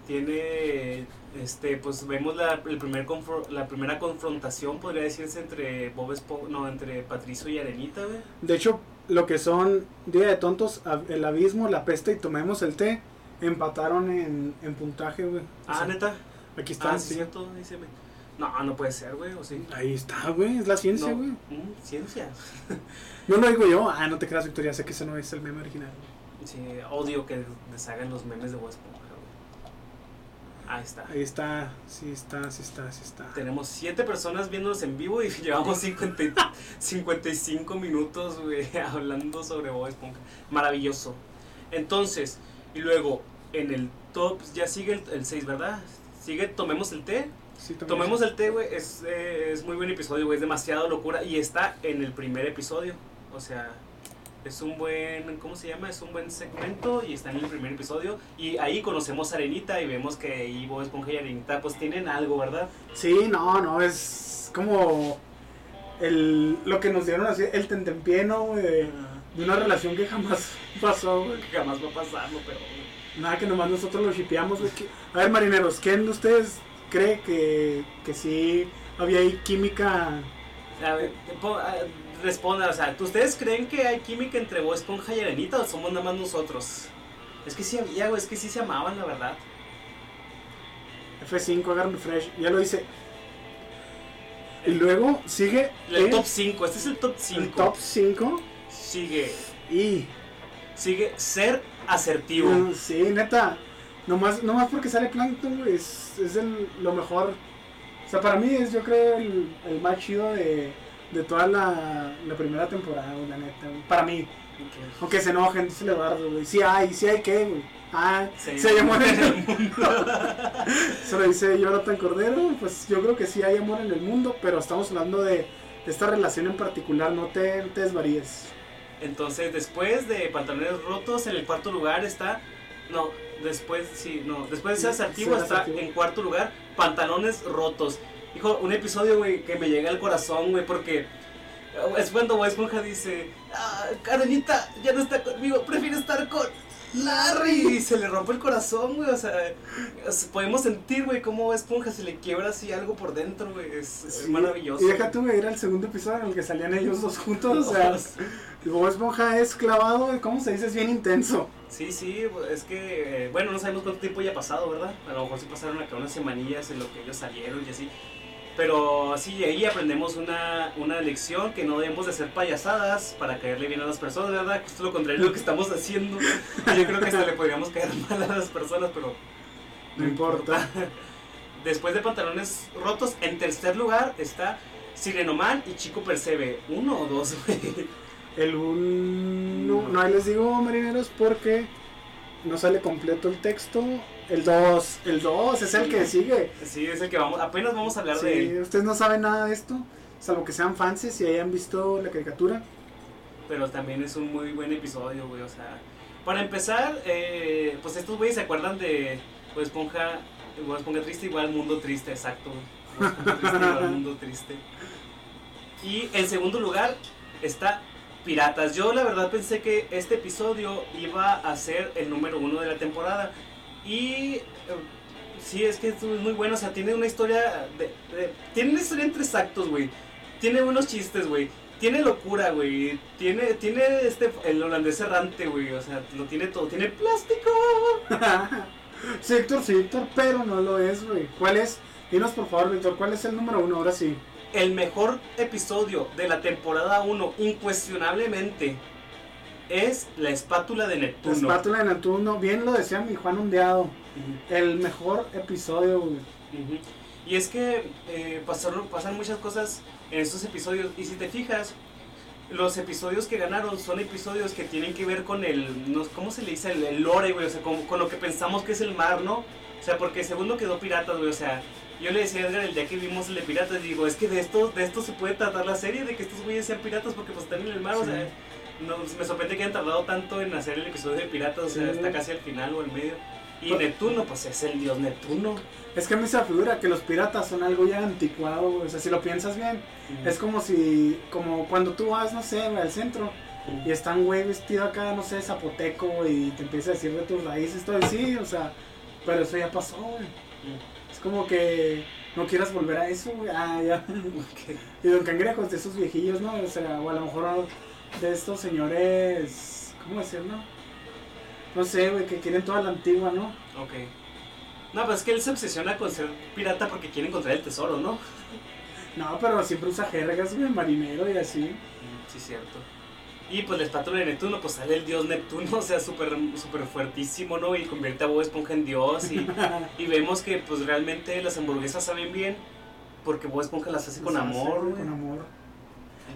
Tiene, este, pues vemos la, el primer la primera confrontación, podría decirse, entre Bob no, entre Patricio y Arenita, güey. De hecho, lo que son Día de Tontos, El Abismo, La Peste y Tomemos el Té, empataron en, en puntaje, güey. Ah, sea, neta. Aquí está, Ah, sí. sí, cierto, dice. No, no puede ser, güey, o sí. Ahí está, güey, es la ciencia, No. güey. Mm, ciencia. No lo digo yo, ah, no te creas, Victoria, sé que ese no es el meme original. Sí, odio que deshagan los memes de Bob Esponja, güey. Ahí está. Ahí está, sí está, sí está, sí está. Tenemos siete personas viéndonos en vivo y [laughs] llevamos 50 y- 55 minutos, güey, [laughs] hablando sobre Bob Esponja. Maravilloso. Entonces, y luego, en el top, ya sigue el 6, ¿verdad? Sigue Tomemos el té. Sí, Tomemos el té, güey, es, eh, es muy buen episodio, güey, es demasiado locura y está en el primer episodio. O sea, es un buen, ¿cómo se llama? Es un buen segmento y está en el primer episodio. Y ahí conocemos a Arenita y vemos que ahí Bob Esponja y Arenita pues tienen algo, ¿verdad? Sí, no, no, es como el, lo que nos dieron así, el tentempié, ¿no, güey? De, de una relación que jamás [laughs] pasó, güey. Que jamás va a pasarlo, pero... Nada que nomás nosotros lo shipeamos, güey. A ver, marineros, ¿quién de ustedes cree que, que sí había ahí química? A ver, responda, o sea, ¿ustedes creen que hay química entre Bob Esponja y Arenita o somos nada más nosotros? Es que sí había, güey, es que sí se amaban, la verdad. F5, agarren refresh, ya lo hice. Y luego sigue El top 5, este es el top 5. el top 5 Sigue, y... sigue ser asertivo. Mm, Sí, neta. Nomás, nomás porque sale Plankton, güey, es, es el, lo mejor. O sea, para mí es, yo creo, el, el más chido de, de toda la, la primera temporada, güey, la neta, güey. Para mí. Aunque se enojen, dice Eduardo, güey. Sí hay, sí hay que, güey. Ah, Sí, sí hay amor en el mundo. Eso [laughs] lo dice Jonathan Cordero. Pues yo creo que sí hay amor en el mundo, pero estamos hablando de, esta relación en particular. No te, no te desvaríes. Entonces, después de Pantalones Rotos, en el cuarto lugar está. No, después, sí, no. Después de asertivo ser está en cuarto lugar Pantalones Rotos. Hijo, un episodio, güey, que me llega al corazón, güey, porque. Es cuando Bob Esponja dice: ah, Cadenita ya no está conmigo, prefiero estar con Larry. Se le rompe el corazón, güey. O sea, podemos sentir, güey, cómo Esponja se le quiebra así algo por dentro, güey. Es, maravilloso. Y deja tú, güey, ir al segundo episodio en el que salían ellos dos juntos. O sea, [laughs] Bob Esponja es clavado, ¿cómo se dice? Es bien intenso. Sí, sí, es que, eh, bueno, no sabemos cuánto tiempo ya ha pasado, ¿verdad? A lo mejor sí pasaron acá unas semanillas en lo que ellos salieron y así. Pero sí, ahí aprendemos una, una lección que no debemos de hacer payasadas para caerle bien a las personas, ¿verdad? Justo lo contrario de lo que estamos haciendo. [laughs] Yo creo que hasta le podríamos caer mal a las personas, pero No importa. [laughs] Después de Pantalones Rotos, en tercer lugar está Sirenoman y Chico Percebe. ¿Uno o dos, güey? El uno, no, ahí les digo, marineros, porque no sale completo el texto. El 2, el 2 es el que sigue. Sí, es el que vamos, apenas vamos a hablar de él. Ustedes no saben nada de esto, salvo que sean fans y hayan visto la caricatura. pero también es un muy buen episodio, güey. O sea, para empezar, eh, pues estos güeyes se acuerdan de Bob Esponja, Bob Esponja triste igual mundo triste, exacto. güey. Triste [laughs] igual mundo triste. Y en segundo lugar está Piratas. Yo la verdad pensé que este episodio iba a ser el número uno de la temporada. Y eh, sí, es que es muy bueno. O sea, tiene una historia. De, de- tiene una historia en tres actos, güey. Tiene unos chistes, güey. Tiene locura, güey. Tiene, tiene este, el holandés errante, güey. O sea, lo tiene todo. Tiene plástico. [laughs] sí, Héctor, sí, Héctor, pero no lo es, güey. ¿Cuál es? Dinos por favor, Víctor, ¿cuál es el número uno? Ahora sí. El mejor episodio de la temporada 1, incuestionablemente, es la espátula de La Neptuno. espátula de Neptuno, bien lo decía mi Juan Ondeado. El mejor episodio, güey. Ujú. Y es que eh, pasaron, pasan muchas cosas en estos episodios. Y si te fijas, los episodios que ganaron son episodios que tienen que ver con el. no- ¿Cómo se le dice? El, el lore, güey. O sea, con, con lo que pensamos que es el mar, ¿no? O sea, porque según lo quedó Piratas, güey. O sea, yo le decía a Edgar el día que vimos el de Piratas, digo, es que de esto, de esto se puede tratar la serie, de que estos güeyes sean piratas porque pues están en el mar. O sea, no, me sorprende que hayan tardado tanto en hacer el episodio de Piratas. O sea, Sí. está casi al final o al medio. Y Pues- Neptuno, pues es el dios Neptuno. Es que a mí se figura que los piratas son algo ya anticuado. O sea, si lo piensas bien, es como si, como cuando tú vas, no sé, al centro y está un güey vestido acá, no sé, zapoteco, y te empieza a decir de tus raíces, todo sí, o sea, pero eso ya pasó, güey. Es como que no quieras volver a eso, güey. Ah, ya. [laughs] Ok. Y Don Cangrejos, de esos viejillos, ¿no? O sea, o a lo mejor de estos señores, ¿cómo decirlo? No sé, güey, que quieren toda la antigua, ¿no? Ok. No, pues es que él se obsesiona con ser pirata porque quiere encontrar el tesoro, ¿no? [laughs] No, pero siempre usa jergas, güey, marinero y así. Sí, cierto. Y pues la espátula de Neptuno, pues sale el dios Neptuno, [laughs] o sea, súper súper fuertísimo, ¿no? Y convierte a Bob Esponja en dios. Y, [laughs] y vemos que pues realmente las hamburguesas saben bien porque Bob Esponja las hace con Las amor, güey. Con amor.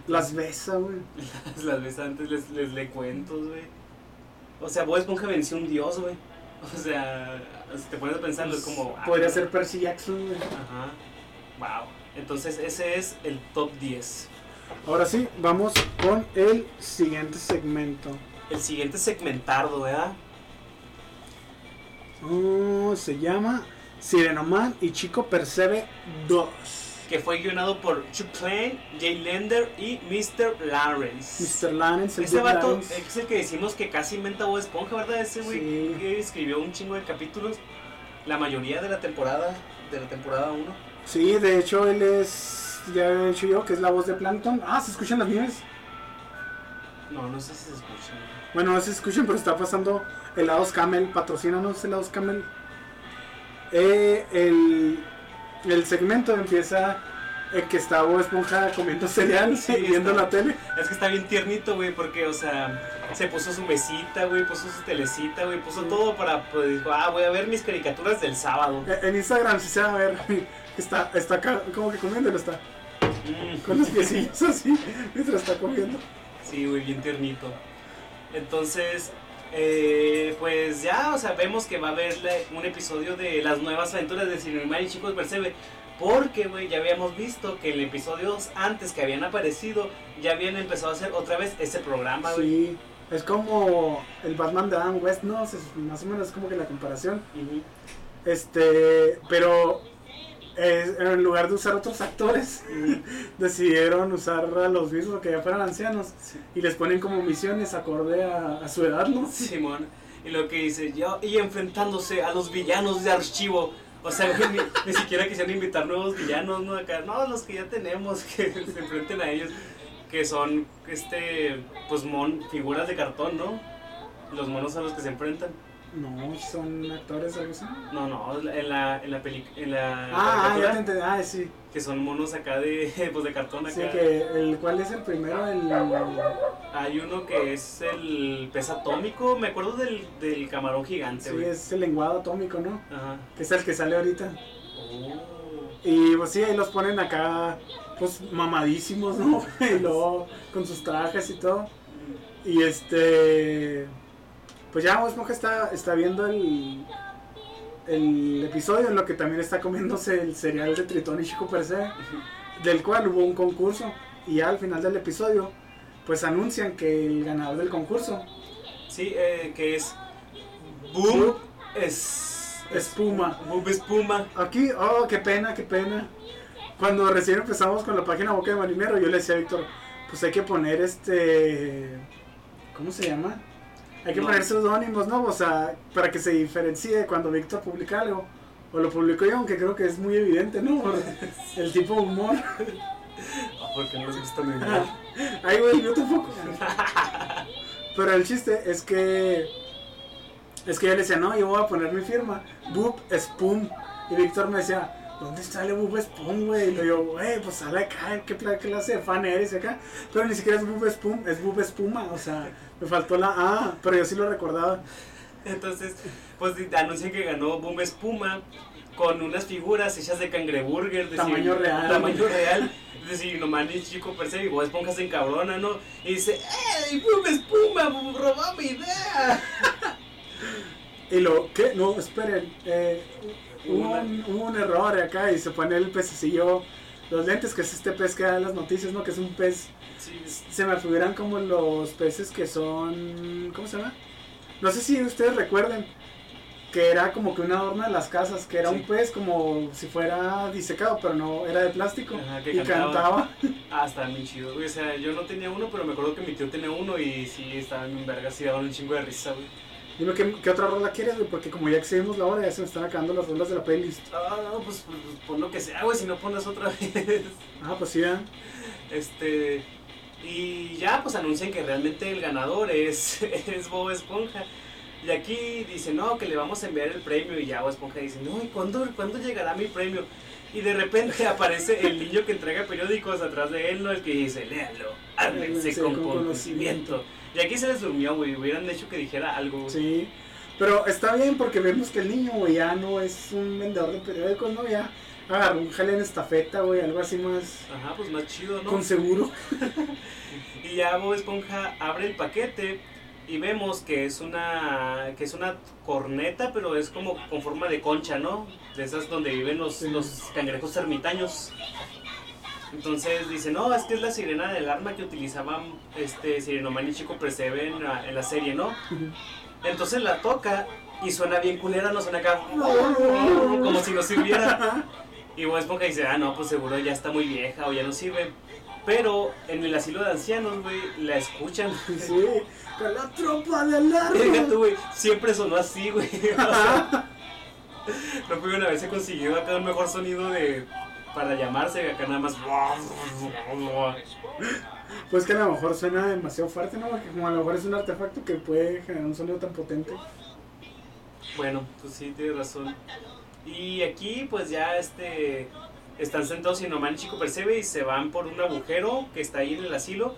Las besa, güey. [laughs] Las ves antes, les, les lee cuentos, güey. O sea, Bob Esponja venció un dios, güey. O sea, si te pones a pensarlo, es como... ah, Podría ser Percy Jackson, güey. Ajá. Wow. Entonces ese es el top 10. Ahora sí, vamos con el siguiente segmento. El siguiente segmentardo, ¿verdad? Oh, se llama Sirenoman y Chico Percebe 2. Que fue guionado por Chuck Klein, Jay Lender y Mr. Lawrence. Mr. Lawrence, el Ese vato Lawrence. es el que decimos que casi inventa Bob Esponja, ¿verdad? Ese güey Sí. que escribió un chingo de capítulos. La mayoría de la temporada, de la temporada 1. Sí, de hecho él es, ya he dicho yo, que es la voz de Plankton. Ah, ¿se escuchan las nieves? No, no sé si se escucha. Bueno, no se escuchan, pero está pasando helados Camel. Patrocínanos helados Camel. Eh, el, el segmento empieza en que está Bob Esponja comiendo cereal Sí, y [laughs] viendo está- la tele. Es que está bien tiernito, güey, porque, o sea, se puso su mesita, güey, puso su telecita, güey, puso Sí. todo para, pues, dijo, ah, voy a ver mis caricaturas del sábado. Eh, En Instagram sí se va a ver [laughs] está, está acá, como que comiéndolo está. Mm. Con los piecillos así, mientras está comiendo. Sí, güey, bien tiernito. Entonces, eh, pues ya, o sea, vemos que va a haber un episodio de las nuevas aventuras de Cinemar y Chicos Percebe. Porque, güey, ya habíamos visto que en episodios antes que habían aparecido, ya habían empezado a hacer otra vez ese programa, güey. Sí, es como el Batman de Adam West, ¿no? Es más o menos como que la comparación. Este, pero eh, en lugar de usar otros actores, [laughs] decidieron usar a los mismos que ya fueran ancianos Sí. y les ponen como misiones acorde a, a su edad, ¿no? Simón. Y lo que dice, yo, y enfrentándose a los villanos de archivo. O sea, ni, [laughs] ni siquiera quisieron invitar nuevos villanos, ¿no? Acá, no, los que ya tenemos, [laughs] que se enfrenten a ellos. Que son, este, pues, mon, figuras de cartón, ¿no? Los monos a los que se enfrentan. No, son actores algo así. No, no, en la, en la película, Ah, ah, ya te entendí. Ah, sí. que son monos acá de, [laughs] pues, de cartón acá. Sí, que el cuál es el primero, el Hay uno que es el pez atómico, me acuerdo del, del camarón gigante, sí, es el lenguado atómico, ¿no? Ajá. Que es el que sale ahorita. Oh. Y pues sí, ahí los ponen acá, pues mamadísimos, ¿no? [laughs] Y luego con sus trajes y todo. Y este. Pues ya Bob Esponja está, está viendo el, el episodio en lo que también está comiéndose el cereal de Tritón y Chico per se, del cual hubo un concurso. Y ya al final del episodio, pues anuncian que el ganador del concurso, Sí, eh, que es Boom es Espuma. Boom Espuma. Aquí, oh, qué pena, qué pena. Cuando recién empezamos con la página Boca de Marinero, yo le decía a Víctor, pues hay que poner este. ¿Cómo se llama? Hay que No. poner seudónimos, ¿no? O sea, para que se diferencie cuando Víctor publica algo. O lo publico yo, aunque creo que es muy evidente, ¿no? Por el tipo de humor. Ah, porque no les gusta mi humor. [laughs] Ay, güey, yo tampoco. Pero el chiste es que. Es que yo le decía, no, yo voy a poner mi firma. Boop Spoon. Y Víctor me decía, ¿dónde sale Boop Spoon, güey? Y digo, güey, pues sale acá, ¿qué clase de fan eres acá? Pero ni siquiera es Boop Spoon, es Boop Espuma. O sea, me faltó la A, pero yo sí lo recordaba. Entonces, pues anuncian que ganó Boom Espuma con unas figuras hechas de cangreburger. de Tamaño Sir- real. Tamaño real. Es decir, nomás ni chico per se, y Bob Esponja se encabrona, ¿no? Y dice, ¡Ey, Boom Espuma! ¡Robó mi idea! Y lo, ¿qué? No, esperen. Eh, hubo, un, hubo un error acá y se pone el pececillo. Los lentes, que es este pez que da las noticias, ¿no? Que es un pez Sí, se me figuran como los peces que son. ¿Cómo se llama? No sé si ustedes recuerden que era como que un adorno de las casas, que era Sí. un pez como si fuera disecado, pero no era de plástico. Ajá, que y cantaba. Ah, está bien chido, güey. O sea, yo no tenía uno, pero me acuerdo que mi tío tenía uno y sí, estaban en verga, sí daban un chingo de risa, güey. Dime ¿qué, qué otra rola quieres, güey, porque como ya excedimos la hora, ya se me están acabando las rolas de la playlist. Ah, no, pues, pues, pues, pon lo que sea, güey, si no pones otra [laughs] vez. Ah, pues sí, ¿eh? Este. Y ya, pues anuncian que realmente el ganador es, [laughs] es Bob Esponja. Y aquí dice, no, que le vamos a enviar el premio. Y ya Bob Esponja dice, no, ¿y cuándo, cuándo llegará mi premio? Y de repente [laughs] aparece el niño que entrega periódicos atrás de él, ¿no? El que dice, léalo, ármense con conocimiento. Y aquí se les durmió, güey. Hubieran hecho que dijera algo. Sí. Pero está bien porque vemos que el niño, güey, ya no es un vendedor de periódicos, ¿no? Ya agarró un jale en estafeta, güey, algo así más Ajá, pues más chido, ¿no? con seguro. [laughs] [laughs] Y ya Bob Esponja abre el paquete y vemos que es una que es una corneta, pero es como con forma de concha, ¿no? De esas donde viven los, Sí. los cangrejos ermitaños. Entonces dice, no, es que es la sirena del arma que utilizaban este Sirenoman y Chico Percebe en la, en la serie, ¿no? Entonces la toca y suena bien culera, no suena acá como si no sirviera. Y Bob Esponja dice, ah, no, pues seguro ya está muy vieja o ya no sirve. Pero en el asilo de ancianos, güey, la escuchan. Sí, con la tropa del arma. [laughs] güey, siempre sonó así, güey. [laughs] O sea, no pudieron haberse conseguido acá un mejor sonido de para llamarse, acá nada más. Pues que a lo mejor suena demasiado fuerte, ¿no? Porque como a lo mejor es un artefacto que puede generar un sonido tan potente. Bueno, pues sí, tienes razón. Y aquí, pues ya este. Están sentados Sinoman y Chico Percebe y se van por un agujero que está ahí en el asilo.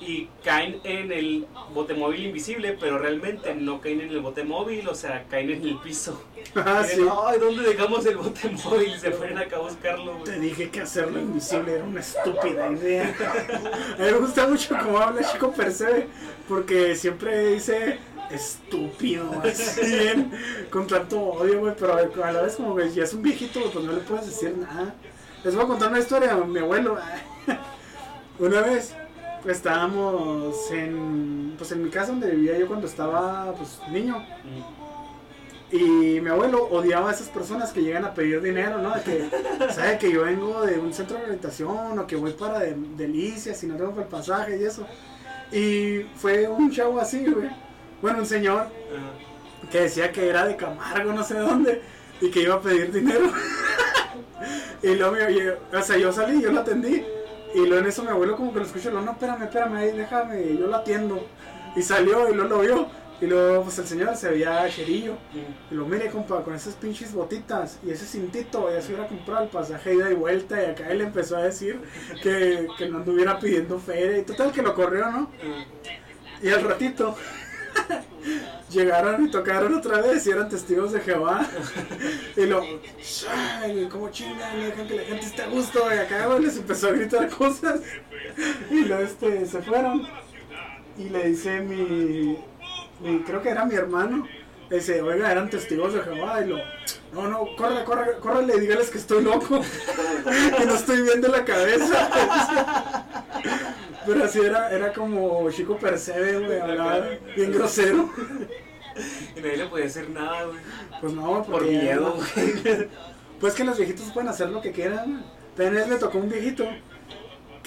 Y caen en el bote móvil invisible, pero realmente no caen en el bote móvil, o sea, caen en el piso. [laughs] Ah, sí. Ay, ¿dónde dejamos el bote móvil? Se fueron acá a buscarlo, güey. Te dije que hacerlo invisible era una estúpida idea. [laughs] A mí me gusta mucho cómo habla Chico Percebe, porque siempre dice estúpido, así bien, con tanto odio, güey, pero a la vez como que ya es un viejito, pues no le puedes decir nada. Les voy a contar una historia, mi abuelo. [laughs] Una vez estábamos en, pues en mi casa donde vivía yo cuando estaba pues niño. Y mi abuelo odiaba a esas personas que llegan a pedir dinero, ¿no? De que, ¿sabe que yo vengo de un centro de rehabilitación o que voy para de- delicias y no tengo para el pasaje y eso? Y fue un chavo así, güey. Bueno, un señor que decía que era de Camargo, no sé dónde, y que iba a pedir dinero. [laughs] y luego, me, y- o sea, yo salí, yo lo atendí, y luego en eso mi abuelo como que lo escuchó, no, espérame, espérame, ahí, déjame, yo lo atiendo. Y salió y luego lo vio, y luego pues el señor se veía cherillo. Y lo mire, compa, con esas pinches botitas y ese cintito, ya se hubiera comprado el pasaje ida y vuelta. Y acá él empezó a decir que, que no anduviera pidiendo feria. Y total que lo corrió, ¿no? Y al ratito llegaron y tocaron otra vez y eran testigos de Jehová. Y lo, "Ay, ¿cómo chingan? Dejan que la gente esté a gusto. Y acá les empezó a gritar cosas. Y luego este, se fueron. Y le dice mi- creo que era mi hermano. Dice, oiga, eran testigos de Jehová. Y lo, no, no, corre, corre, córrele y dígales que estoy loco. [laughs] que no estoy viendo la cabeza. [laughs] Pero así era, era como Chico Percebe, güey, hablaba bien grosero. Y nadie le podía hacer nada, güey. Pues no, Por miedo, güey. [laughs] Pues que los viejitos pueden hacer lo que quieran. También le tocó un viejito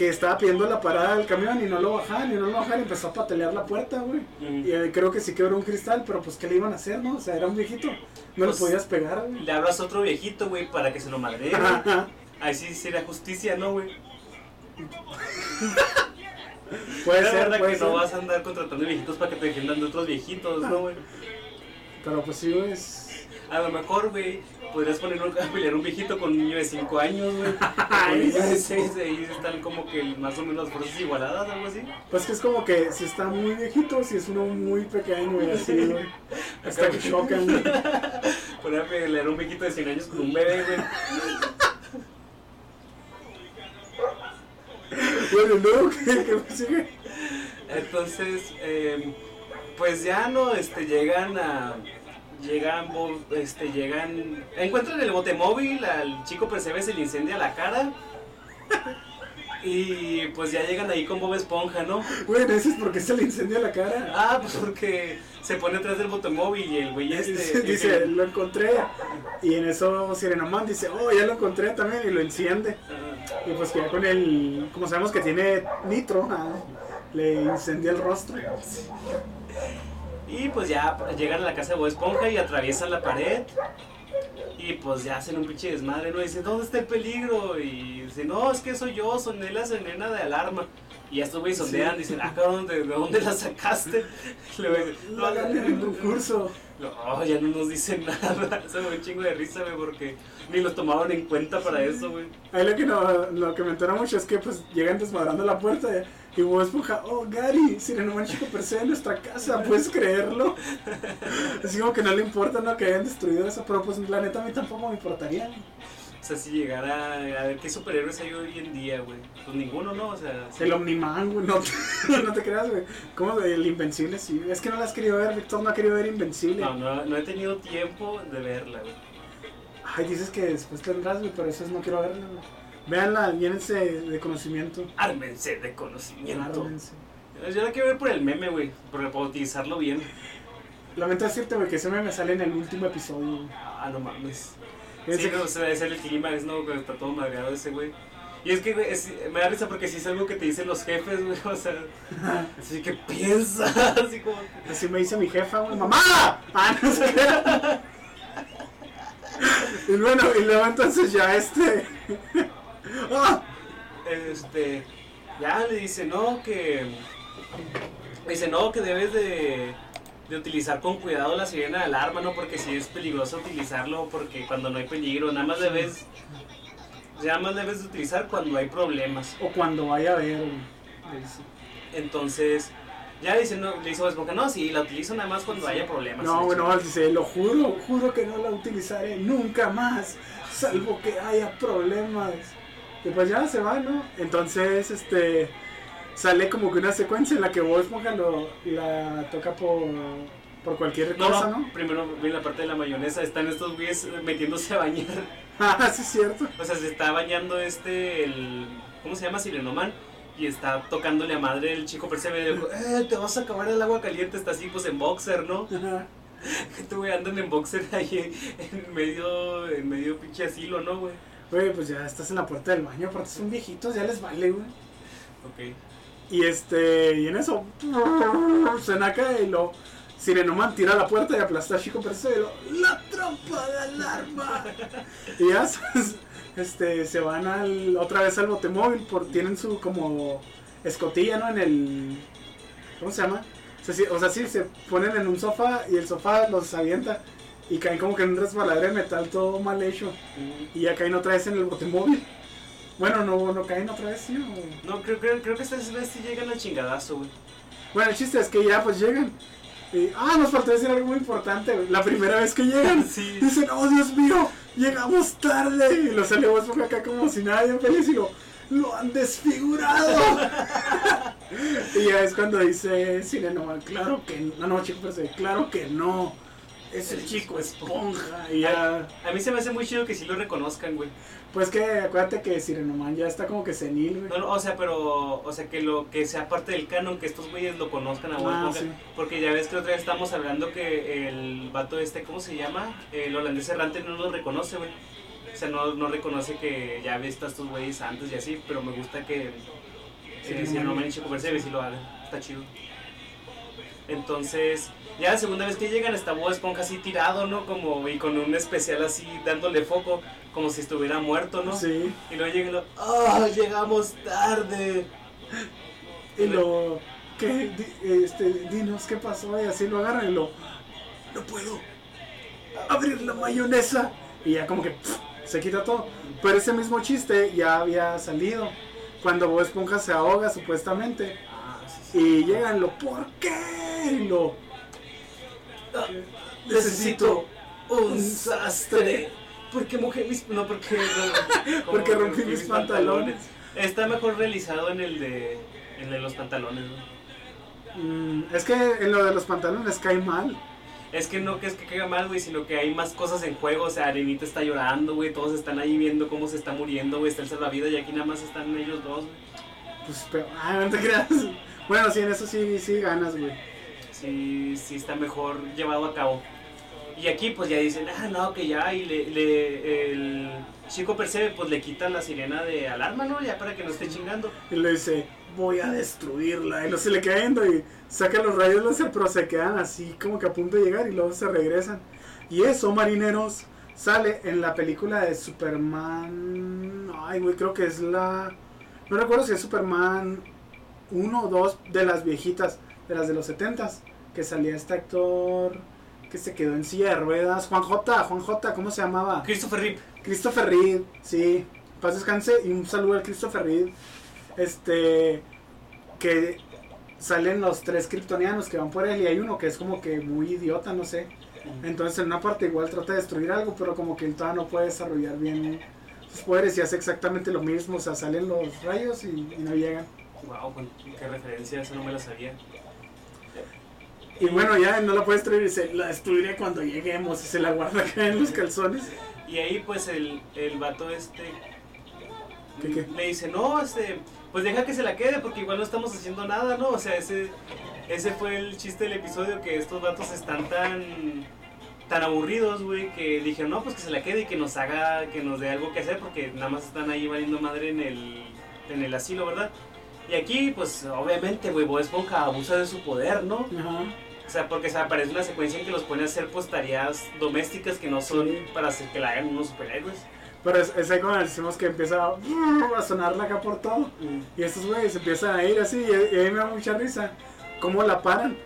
que estaba pidiendo la parada del camión y no lo bajaban y no lo bajaban y empezó a patalear la puerta, güey. Mm. Y eh, creo que sí quebró un cristal, pero pues ¿qué le iban a hacer, no? O sea, era un viejito. No Pues, lo podías pegar, güey. Le hablas a otro viejito, güey, para que se lo madre. Ahí sí sería justicia, ¿no, güey? [laughs] Puede la ser, verdad puede que ser. no vas a andar contratando viejitos para que te defiendan de otros viejitos, ¿no, güey? Pero pues sí, güey. es- A lo mejor, güey, podrías poner [laughs] a pelear un viejito con un niño de 5 años, güey. [laughs] Con Ay, un niño de sí. 6, ahí están como que más o menos las fuerzas igualadas, algo así. Pues que es como que si está muy viejito, si es uno muy pequeño y así, güey. [laughs] Hasta que chocan, güey. Poner a pelear un viejito de 100 años con un bebé, güey. Bueno, luego, ¿qué, qué sigue? Entonces, eh, pues ya no, este, llegan a, llegan, este, llegan, encuentran el bote móvil, al chico percebe se le incendia la cara. [laughs] Y pues ya llegan ahí con Bob Esponja, ¿no? Güey, ¿no dices por qué se le incendia la cara? Ah, pues porque se pone atrás del bote móvil y el güey este... dice, lo encontré. Y en eso Sirenaman dice, oh, ya lo encontré también. Y lo enciende. Y pues que ya con el, como sabemos que tiene nitro, ah, le incendia el rostro. Y pues ya llegan a la casa de Bob Esponja y atraviesan la pared. Y pues ya hacen un pinche desmadre, ¿no? Y dicen, ¿dónde está el peligro? Y dicen, no, es que soy yo, soné la sirena de alarma. Y ya estos güeyes sondean, dicen, ah, cabrón, ¿de, de dónde la sacaste? Y luego dicen, Lo gané en el concurso. No, ya no nos dicen [laughs] nada. Eso me un chingo de risa, güey, porque ni los tomaban en cuenta para eso, güey. Ahí lo que, no, lo que me entera mucho es que pues llegan desmadrando la puerta y Bob Esponja, oh Gary, Sirenoman Chico Percebe en nuestra casa, ¿puedes creerlo? Así como que no le importa no que hayan destruido eso, pero pues la neta a mí tampoco me importaría. O sea, si llegara a ver qué superhéroes hay hoy en día, güey. Pues ninguno, ¿no? O sea, sí. El Omniman, güey, no, te- [laughs] no te creas, güey. ¿Cómo el Invencible? Sí, es que no la has querido ver, Víctor no ha querido ver Invencible. No, no, no he tenido tiempo de verla, güey. Ay, dices que después tendrás, güey, pero eso es no quiero verla, güey. Véanla, llénense de conocimiento. Ármense de conocimiento. Ármense. Yo la quiero ver por el meme, güey. Porque para utilizarlo bien. Lamento decirte, güey, que ese me sale en el último episodio. Ah, no mames. Ese- Sí, no, o sea, es el clímax, ¿no? Cuando está todo madreado ese güey. Y es que, es- me da risa porque sí es algo que te dicen los jefes, güey. [laughs] O sea, así que piensa, [laughs] así como. Así me dice mi jefa, güey, ¡mamá! Ah, no sé qué. [laughs] Y bueno, y luego entonces ya este. ¡Ah! Este. Ya le dice, no, que. Dice, no, que debes de. De utilizar con cuidado la sirena de alarma, ¿no? Porque sí es peligroso utilizarlo, porque cuando no hay peligro, nada más debes. Nada más debes de utilizar cuando hay problemas. O cuando vaya a dice. Entonces, ya dice, no, le dice Bob Esponja, no, sí, la utilizo nada más cuando haya problemas. No, bueno, dice, lo juro, juro que no la utilizaré nunca más, salvo que haya problemas. Y pues ya se va, ¿no? Entonces, este, sale como que una secuencia en la que Bob Esponja lo, la toca por, por cualquier No, cosa, no, ¿no? primero viene la parte de la mayonesa, están estos güeyes metiéndose a bañar. [laughs] Ah, sí es cierto. O sea, se está bañando este, el, ¿cómo se llama? Sirenoman. Y está tocándole a madre el chico Percebe. Y dijo, eh, te vas a acabar el agua caliente. Está así, pues en boxer, ¿no? Ajá. [laughs] Este güey andan en boxer ahí en medio, en medio pinche asilo, ¿no, güey? Güey, pues ya estás en la puerta del baño, aparte son viejitos, ya les vale, güey. Ok. Y este, y en eso, [laughs] se naca y lo. Sirenoman tira la puerta y aplasta a Chico Percebe y lo. ¡La trampa de alarma! y ya, [laughs] este, se van al, otra vez al botemóvil, por, tienen su como escotilla, ¿no? En el. ¿Cómo se llama? O sea, sí, o sea, sí, se ponen en un sofá y el sofá los avienta y caen como que en un resbaladero de metal todo mal hecho. Y ya caen otra vez en el botemóvil. Bueno, no, no caen otra vez, ¿sí? o- No, creo, creo, creo que esta vez sí llegan al chingadazo, güey. Bueno, el chiste es que ya pues llegan. Y, ah, nos faltó decir algo muy importante. La primera vez que llegan, [laughs] Sí. dicen, oh Dios mío, llegamos tarde. Y lo sale Bob Esponja acá como si nada, bien feliz y lo, lo han desfigurado. [laughs] y ya es cuando dice Sireno, claro que no, no, chico, pero claro que no. Es el chico esponja. Y ya, A mí se me hace muy chido que sí lo reconozcan, güey. pues que acuérdate que Sirenoman ya está como que senil, güey. No, no, o sea, pero, o sea, que lo que sea parte del canon, que estos güeyes lo conozcan a Bob Ah, sí. Porque ya ves que otra vez estamos hablando que el vato este, ¿cómo se llama? El holandés errante no lo reconoce, güey. O sea, no, no reconoce que ya ves a estos güeyes antes y así, pero me gusta que Sí, eh, si muy no me bien. Chico Percebe si lo hagan. Está chido. Entonces, ya la segunda vez que llegan está Bob Esponja así tirado, ¿no? Como, y con un especial así dándole foco, como si estuviera muerto, ¿no? Sí. Y luego llegan y lo, ¡ah, llegamos tarde! Y lo que este dinos qué pasó y así lo agarran y lo no puedo abrir la mayonesa y ya como que pf, se quita todo. Pero ese mismo chiste ya había salido cuando Bob Esponja se ahoga supuestamente. Y llegan lo ¿por qué? Y lo Ah, necesito un sastre. Porque mojé mis. No, porque. [laughs] Porque rompí mis pantalones. Está mejor realizado en el de. En el de los pantalones, ¿no? mm, es que en lo de los pantalones cae mal. Es que no que es que caiga mal, güey, sino que hay más cosas en juego. O sea, Arenita está llorando, güey. Todos están ahí viendo cómo se está muriendo, güey. Está el salvavidas y aquí nada más están ellos dos, güey. Pues pero [laughs] ah, no te creas. Bueno, sí, en eso sí sí ganas, güey. sí, sí está mejor llevado a cabo. Y aquí pues ya dicen, ah, no, que ya, y le, le- el chico percebe, pues le quita la sirena de alarma, ¿no? Ya para que no esté chingando. Y le dice, voy a destruirla. Y luego se le queda yendo y saca los rayos láser, pero se quedan así como que a punto de llegar y luego se regresan. Y eso, marineros, sale en la película de Superman. Ay, güey, creo que es la. No recuerdo si es Superman 1 o 2 de las viejitas, de las de los 70s, que salía este actor que se quedó en silla de ruedas. Juan J, Juan J, ¿cómo se llamaba? Christopher Rip. Christopher Reed, sí. Paz descanse y un saludo al Christopher Reed. Este. Que salen los tres kryptonianos que van por él y hay uno que es como que muy idiota, no sé. Entonces en una parte igual trata de destruir algo, pero como que él todavía no puede desarrollar bien sus poderes y hace exactamente lo mismo. O sea, salen los rayos y, y no llegan. Wow, qué referencia, eso no me la sabía. Y bueno, ya no la puede destruir y dice, la destruiré cuando lleguemos y se la guarda acá en los calzones. Y ahí pues el, el vato este ¿Qué, qué? le dice, no, este, pues deja que se la quede porque igual no estamos haciendo nada, ¿no? O sea, ese, ese fue el chiste del episodio, que estos vatos están tan, tan aburridos, güey, que dijeron, no, pues que se la quede y que nos haga, que nos dé algo que hacer porque nada más están ahí valiendo madre en el, en el asilo, ¿verdad? Y aquí, pues, obviamente, güey, Bob Esponja abusa de su poder, ¿no? Ajá. O sea, porque se aparece una secuencia en que los pone a hacer pues tareas domésticas que no son para hacer que la hagan unos superhéroes. Pero es, es ahí cuando decimos que empieza a, a sonarla acá por todo. Y estos güeyes empiezan a ir así y, y a mí me da mucha risa cómo la paran.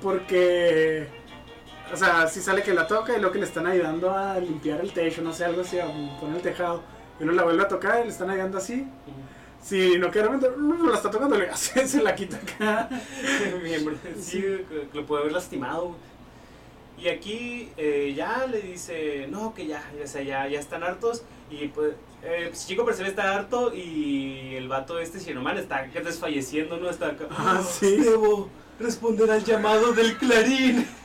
Porque, o sea, si sale que la toca y luego que le están ayudando a limpiar el techo, no sé, algo así, a poner el tejado. Y uno la vuelve a tocar y le están ayudando así. Sí, no que de repente uh, la está tocando, le [laughs] hace, se la quita acá. [laughs] Sí, lo puede haber lastimado. Y aquí eh, ya le dice, no, que ya, ya, o sea, ya, ya están hartos. Y pues, eh, pues, Chico Percebe está harto y el vato este, Shinoman, está desfalleciendo, ¿no? Está acá. Ah, sí. Debo responder al llamado del clarín. [laughs]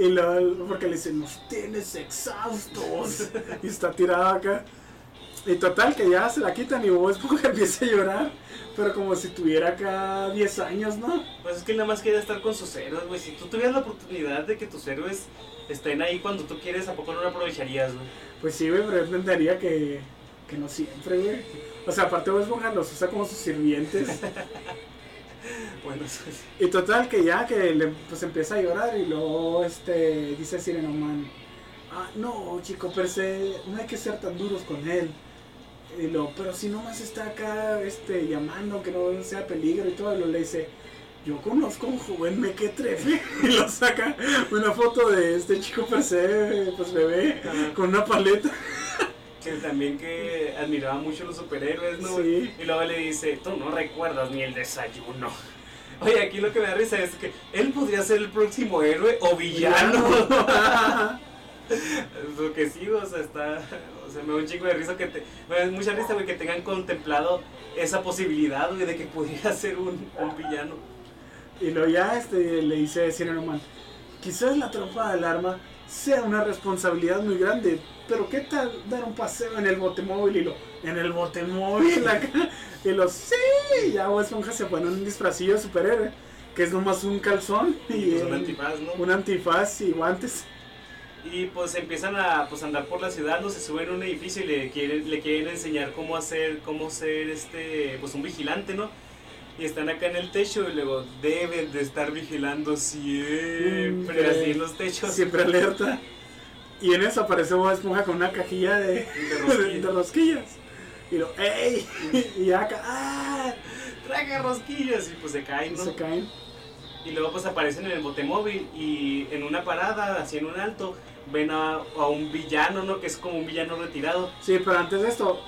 Y luego, porque le dicen, nos tienes exhaustos. Y está tirado acá. Y total, que ya se la quitan y Bob Esponja [laughs] empieza a llorar. Pero como si tuviera acá 10 años, ¿no? Pues es que nada más quería estar con sus héroes, güey. Si tú tuvieras la oportunidad de que tus héroes estén ahí cuando tú quieres, ¿a poco no lo aprovecharías, güey? Pues sí, güey, pero yo entendería que, que no siempre, güey. O sea, aparte Bob Esponja los usa como sus sirvientes. [laughs] Bueno. Y total, que ya que le, pues empieza a llorar y luego este, dice Sirenoman, ah, no, chico, per se, no hay que ser tan duros con él. Y lo, pero si nomás está acá este, llamando, que no sea peligro y todo, y lo le dice, yo conozco a un joven mequetrefe. [laughs] Y lo saca una foto de este chico per se, pues bebé, Ajá. con una paleta. Que también que admiraba mucho los superhéroes, ¿no? Sí. Y luego le dice, tú no recuerdas ni el desayuno. Oye, aquí lo que me da risa es que él podría ser el próximo héroe o villano. Lo que sí, o sea, está. Sea, me da un chingo de risa que te. Me da mucha risa, güey, que tengan contemplado esa posibilidad, güey, de que pudiera [laughs] ser un, un villano. Y luego ya este, le dice Sirenoman, quizás la trompa de alarma sea una responsabilidad muy grande, pero ¿qué tal dar un paseo en el botemóvil? Y lo, en el botemóvil acá. Y lo, sí, ya Bob Esponja se pone un disfrazillo de superhéroe, que es nomás un calzón y, Y pues un antifaz, ¿no? un antifaz y guantes. Y pues empiezan a pues, andar por la ciudad, no se suben a un edificio y le quieren, le quieren enseñar cómo hacer, cómo ser este, pues un vigilante, ¿no? Y están acá en el techo y luego deben de estar vigilando siempre, así en los techos. Siempre alerta. Y en eso aparece Bob Esponja con una cajilla de, De rosquillas. [laughs] de rosquillas. Y lo, ¡ey! Y acá, ¡ah! Traga rosquillas y pues se caen, ¿no? se caen. Y luego pues aparecen en el botemóvil y en una parada, así en un alto, ven a, a un villano, ¿no? Que es como un villano retirado. Sí, pero antes de esto,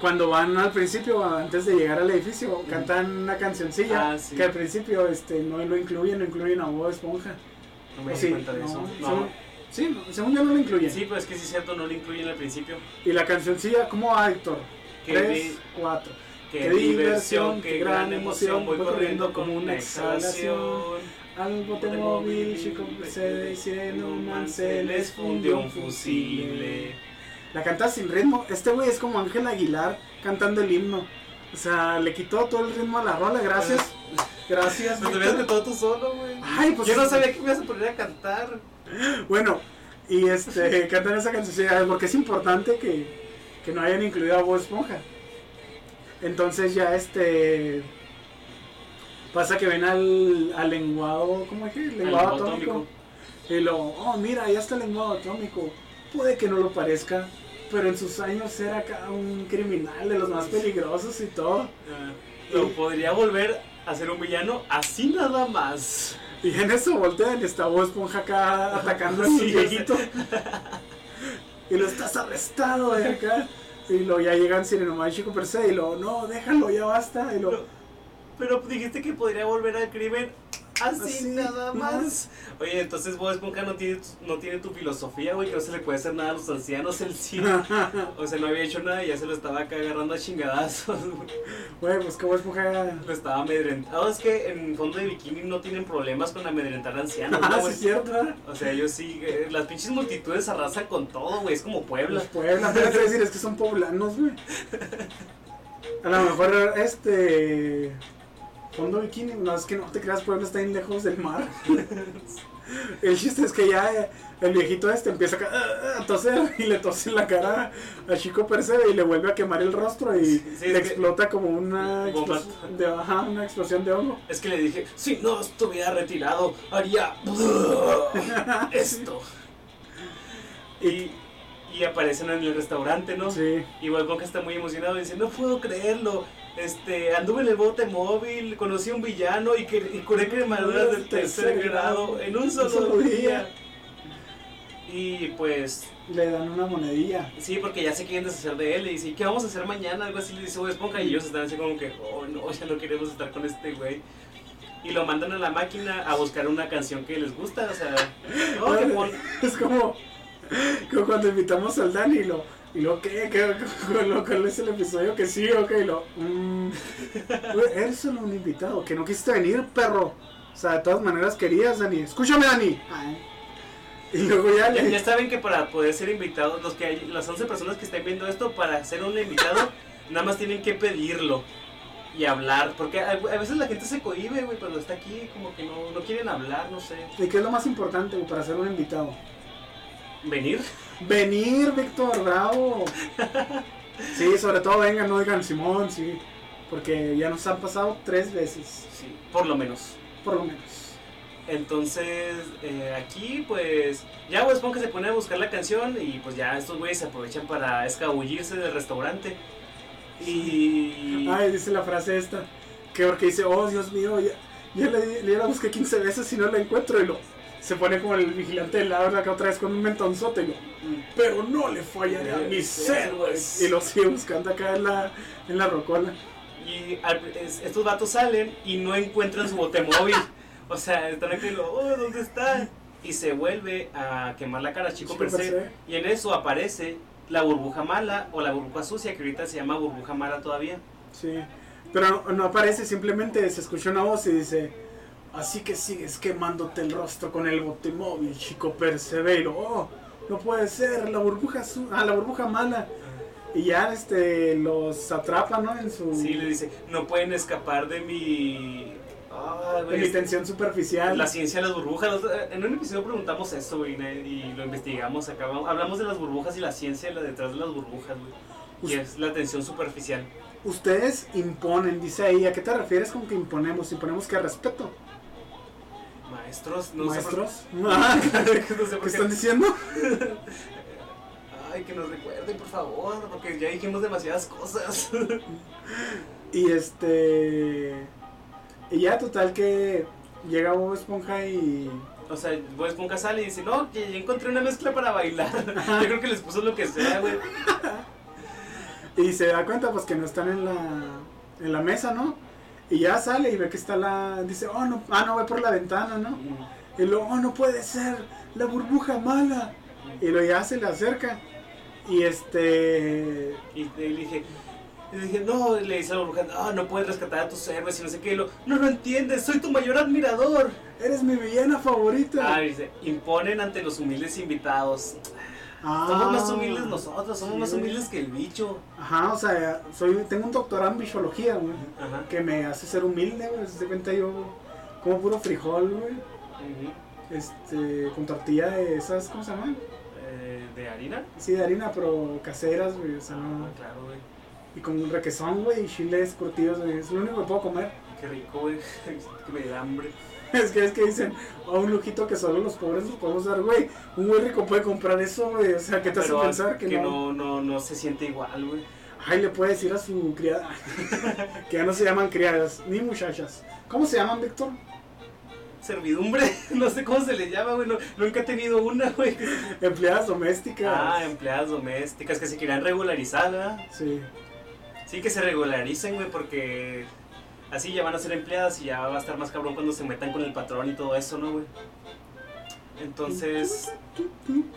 cuando van al principio, antes de llegar al edificio, cantan una cancioncilla Ah, sí. que al principio este, no lo incluyen, no incluyen a Bob Esponja. No me ¿O di sí? cuenta de No, eso. según- No. Sí, no, según yo no lo incluyen. Sí, pues es que sí es cierto, no lo incluyen al principio. Y la cancioncilla, ¿cómo va, Héctor? Qué Tres, cuatro. Qué diversión, qué gran emoción, voy corriendo como una exhalación. Al botemóvil, chico, se Sirenoman, se les fundió un fusible. La canta sin ritmo. Este güey es como Ángel Aguilar cantando el himno. O sea, le quitó todo el ritmo a la rola. Gracias. Gracias. Pues te habías cantado tú solo, güey. Ay, pues Yo no sabía que me ibas a poner a cantar. Bueno, y este, [laughs] cantan esa canción porque es importante que, que no hayan incluido a Bob Esponja. Entonces ya este pasa que ven al, al lenguado, ¿cómo dije? Lenguado lenguado atómico. atómico. Y lo, oh mira, ya está el lenguado atómico. Puede que no lo parezca, pero en sus años era acá un criminal de los más peligrosos y todo. Ah, Lo podría volver a ser un villano así nada más. Y en eso voltean y está Bob Esponja acá atacando a su viejito. [laughs] y lo estás arrestado de acá. Y lo ya llegan Sirenoman y Chico per se y lo, no, déjalo, ya basta. Y lo, pero dijiste que podría volver al crimen así, Así, nada más. Oye, entonces Bob Esponja no tiene, no tiene tu filosofía, güey, que no se le puede hacer nada a los ancianos, el sí. [laughs] O sea, no había hecho nada y ya se lo estaba acá agarrando a chingadazos. [laughs] güey. güey, pues que Bob Esponja. Lo estaba amedrentando. es que en fondo de bikini no tienen problemas con amedrentar ancianos, ¿no, Ah, sí, güey? es cierto. ¿eh? O sea, ellos sí, eh, las pinches multitudes arrasan con todo, güey, es como Puebla. Los Puebla, pero es decir, es que son poblanos, güey. [laughs] A lo mejor este. Fondo bikini, no es que no te creas, Puebla está bien lejos del mar. [laughs] El chiste es que ya eh, el viejito este empieza a, a- a toser [laughs] y le tose en la cara a Chico Percebe y le vuelve a quemar el rostro y Sí, le explota como una explosión de, ajá, una explosión de hongo. Es que le dije, si no estuviera retirado, haría [laughs] esto. Y, y aparecen en el restaurante, ¿no? Sí. Igual que está muy emocionado y dice, no puedo creerlo. Este, anduve en el bote móvil, conocí a un villano y, que, y curé quemaduras del tercer grado en un solo, día. Y pues, Le dan una monedilla. sí, porque ya se quieren deshacer de él. Y dice, ¿qué vamos a hacer mañana? Algo así le dice Bob Esponja. Y ellos están así como que, oh no, ya no queremos estar con este güey. Y lo mandan a la máquina a buscar una canción que les gusta. O sea, [laughs] no, Es como, como cuando invitamos al Dani y lo, y lo ¿qué? ¿Qué? ¿Lo cuál es el episodio? Que sí, ok, y lo, mm, güey, eres solo un invitado, que no quisiste venir, perro. O sea, de todas maneras querías, Dani. Escúchame, Dani. Ay. Y luego ya Ya, le... ya saben que para poder ser invitados, los que hay, las 11 personas que estén viendo esto, para ser un invitado, nada más tienen que pedirlo y hablar. Porque a, a veces la gente se cohíbe, güey, cuando está aquí, como que no, no quieren hablar, no sé. ¿Y qué es lo más importante güey, para ser un invitado? Venir. Venir, Víctor, bravo. Sí, sobre todo vengan, no digan Simón, sí. Porque ya nos han pasado tres veces, Sí, por lo menos. por lo menos. Entonces, eh, aquí, pues, ya Bob Esponja se pone a buscar la canción y pues ya estos güeyes se aprovechan para escabullirse del restaurante. Y... Ay, dice la frase esta, que porque dice, oh Dios mío, ya, ya, le, ya la busqué 15 veces y no la encuentro y lo... Se pone como el vigilante del lado acá otra vez con un mentonzote lo... Pero no le fallaré a mis héroes. Y lo sigue buscando acá en la, en la rocola. Y al- es- estos vatos salen y no encuentran su botemóvil. O sea, están aquí lo, oh, ¿dónde está? Y se vuelve a quemar la cara a Chico, Chico. Y en eso aparece la burbuja mala o la burbuja sucia, que ahorita se llama burbuja mala todavía. Sí. Pero no, no aparece, simplemente se escucha una voz y dice... Así que sigues quemándote el rostro con el botemóvil, chico persevero. Oh, no puede ser, la burbuja su ah, la burbuja mala. Y ya este los atrapa, ¿no? En su Sí, le dice, no pueden escapar de mi... Ah, de mi tensión superficial. La ciencia de las burbujas. En un episodio preguntamos eso, güey, y lo investigamos acá. Hablamos de las burbujas y la ciencia la detrás de las burbujas, güey. Y es la tensión superficial. Ustedes imponen, dice ahí. ¿A qué te refieres con que imponemos? Imponemos que respeto. Maestros, no sé por-. [laughs] Ah, no sé ¿Qué por qué. están diciendo? Ay, que nos recuerden, por favor, porque ya dijimos demasiadas cosas. [laughs] Y este. Y ya, total que llega Bob Esponja y. o sea, Bob Esponja sale y dice, no, que ya encontré una mezcla para bailar. [laughs] Yo creo que les puso lo que sea, güey. Y se da cuenta, pues que no están en la, en la mesa, ¿no? Y ya sale y ve que está la. Dice, oh, no. Ah, no, ve por la ventana, ¿no? Y luego, oh, no puede ser, la burbuja mala. Y luego ya se le acerca. Y este. Y le dije, y le dije, no, le dice a la burbuja, no, no puedes rescatar a tus héroes y no sé qué. Y lo, no lo entiendes, soy tu mayor admirador. Eres mi villana favorita. Ah, dice, imponen ante los humildes invitados. Ah. Somos más humildes nosotros, somos Sí, más humildes que el bicho. Ajá, o sea, soy, tengo un doctorado en biología, güey. Ajá. Que me hace ser humilde, güey. Se cuenta yo como puro frijol, güey. Este, con tortilla de esas, ¿cómo se llaman? Eh, ¿De harina? Sí, de harina, pero caseras, güey. O sea, no. Ah, claro, güey. Y con requesón, güey, y chiles curtidos, güey. Es lo único que puedo comer. Qué rico, güey. [laughs] que me da hambre. [laughs] Es que es que dicen, a un lujito que solo los pobres nos podemos dar, güey. Un güey rico puede comprar eso, güey. O sea, ¿qué te hace Pero pensar que, no? no, no, no se siente igual, güey. Ay, le puede decir a su criada. [laughs] que ya no se llaman criadas, ni muchachas. ¿Cómo se llaman, Víctor? Servidumbre, [laughs] no sé cómo se le llama, güey. no- nunca he tenido una, güey. Empleadas domésticas. Ah, empleadas domésticas que se quieran regularizar, ¿verdad? Sí. Sí, que se regularicen, güey, porque así ya van a ser empleadas y ya va a estar más cabrón cuando se metan con el patrón y todo eso, ¿no, güey? Entonces,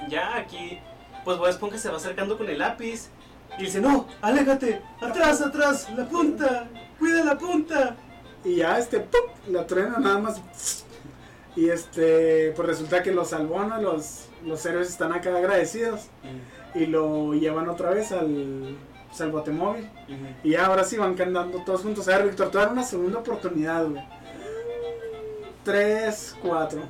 ya aquí, pues Bob Esponja se va acercando con el lápiz y dice, no, aléjate, atrás, atrás, la punta, cuida la punta. Y ya este, ¡pup! la truena nada más. Y este, pues resulta que los ¿no? Los, los héroes están acá agradecidos. Y lo llevan otra vez al, pues, al botemóvil. Y ahora sí van andando todos juntos. A ver, Víctor, te voy a dar una segunda oportunidad, güey. Tres, cuatro.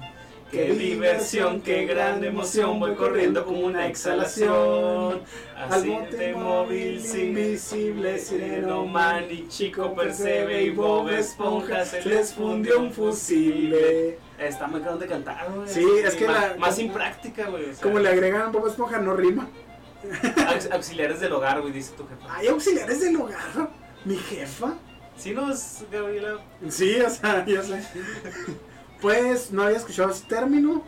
Qué diversión, qué gran emoción, voy corriendo como una exhalación. Así de móvil, invisible, Sireno Man y Chico Percebe y Bob Esponja se les fundió un fusible. Está muy cabrón de cantar, güey. Sí, es que más, la- más sin práctica, güey. Como le agregan Bob Esponja, no rima. Aux- auxiliares del hogar, güey, dice tu jefa. Hay auxiliares del hogar. Mi jefa. Sí, no es Gabriela. Sí, o sea, ya sé. Pues no había escuchado ese término,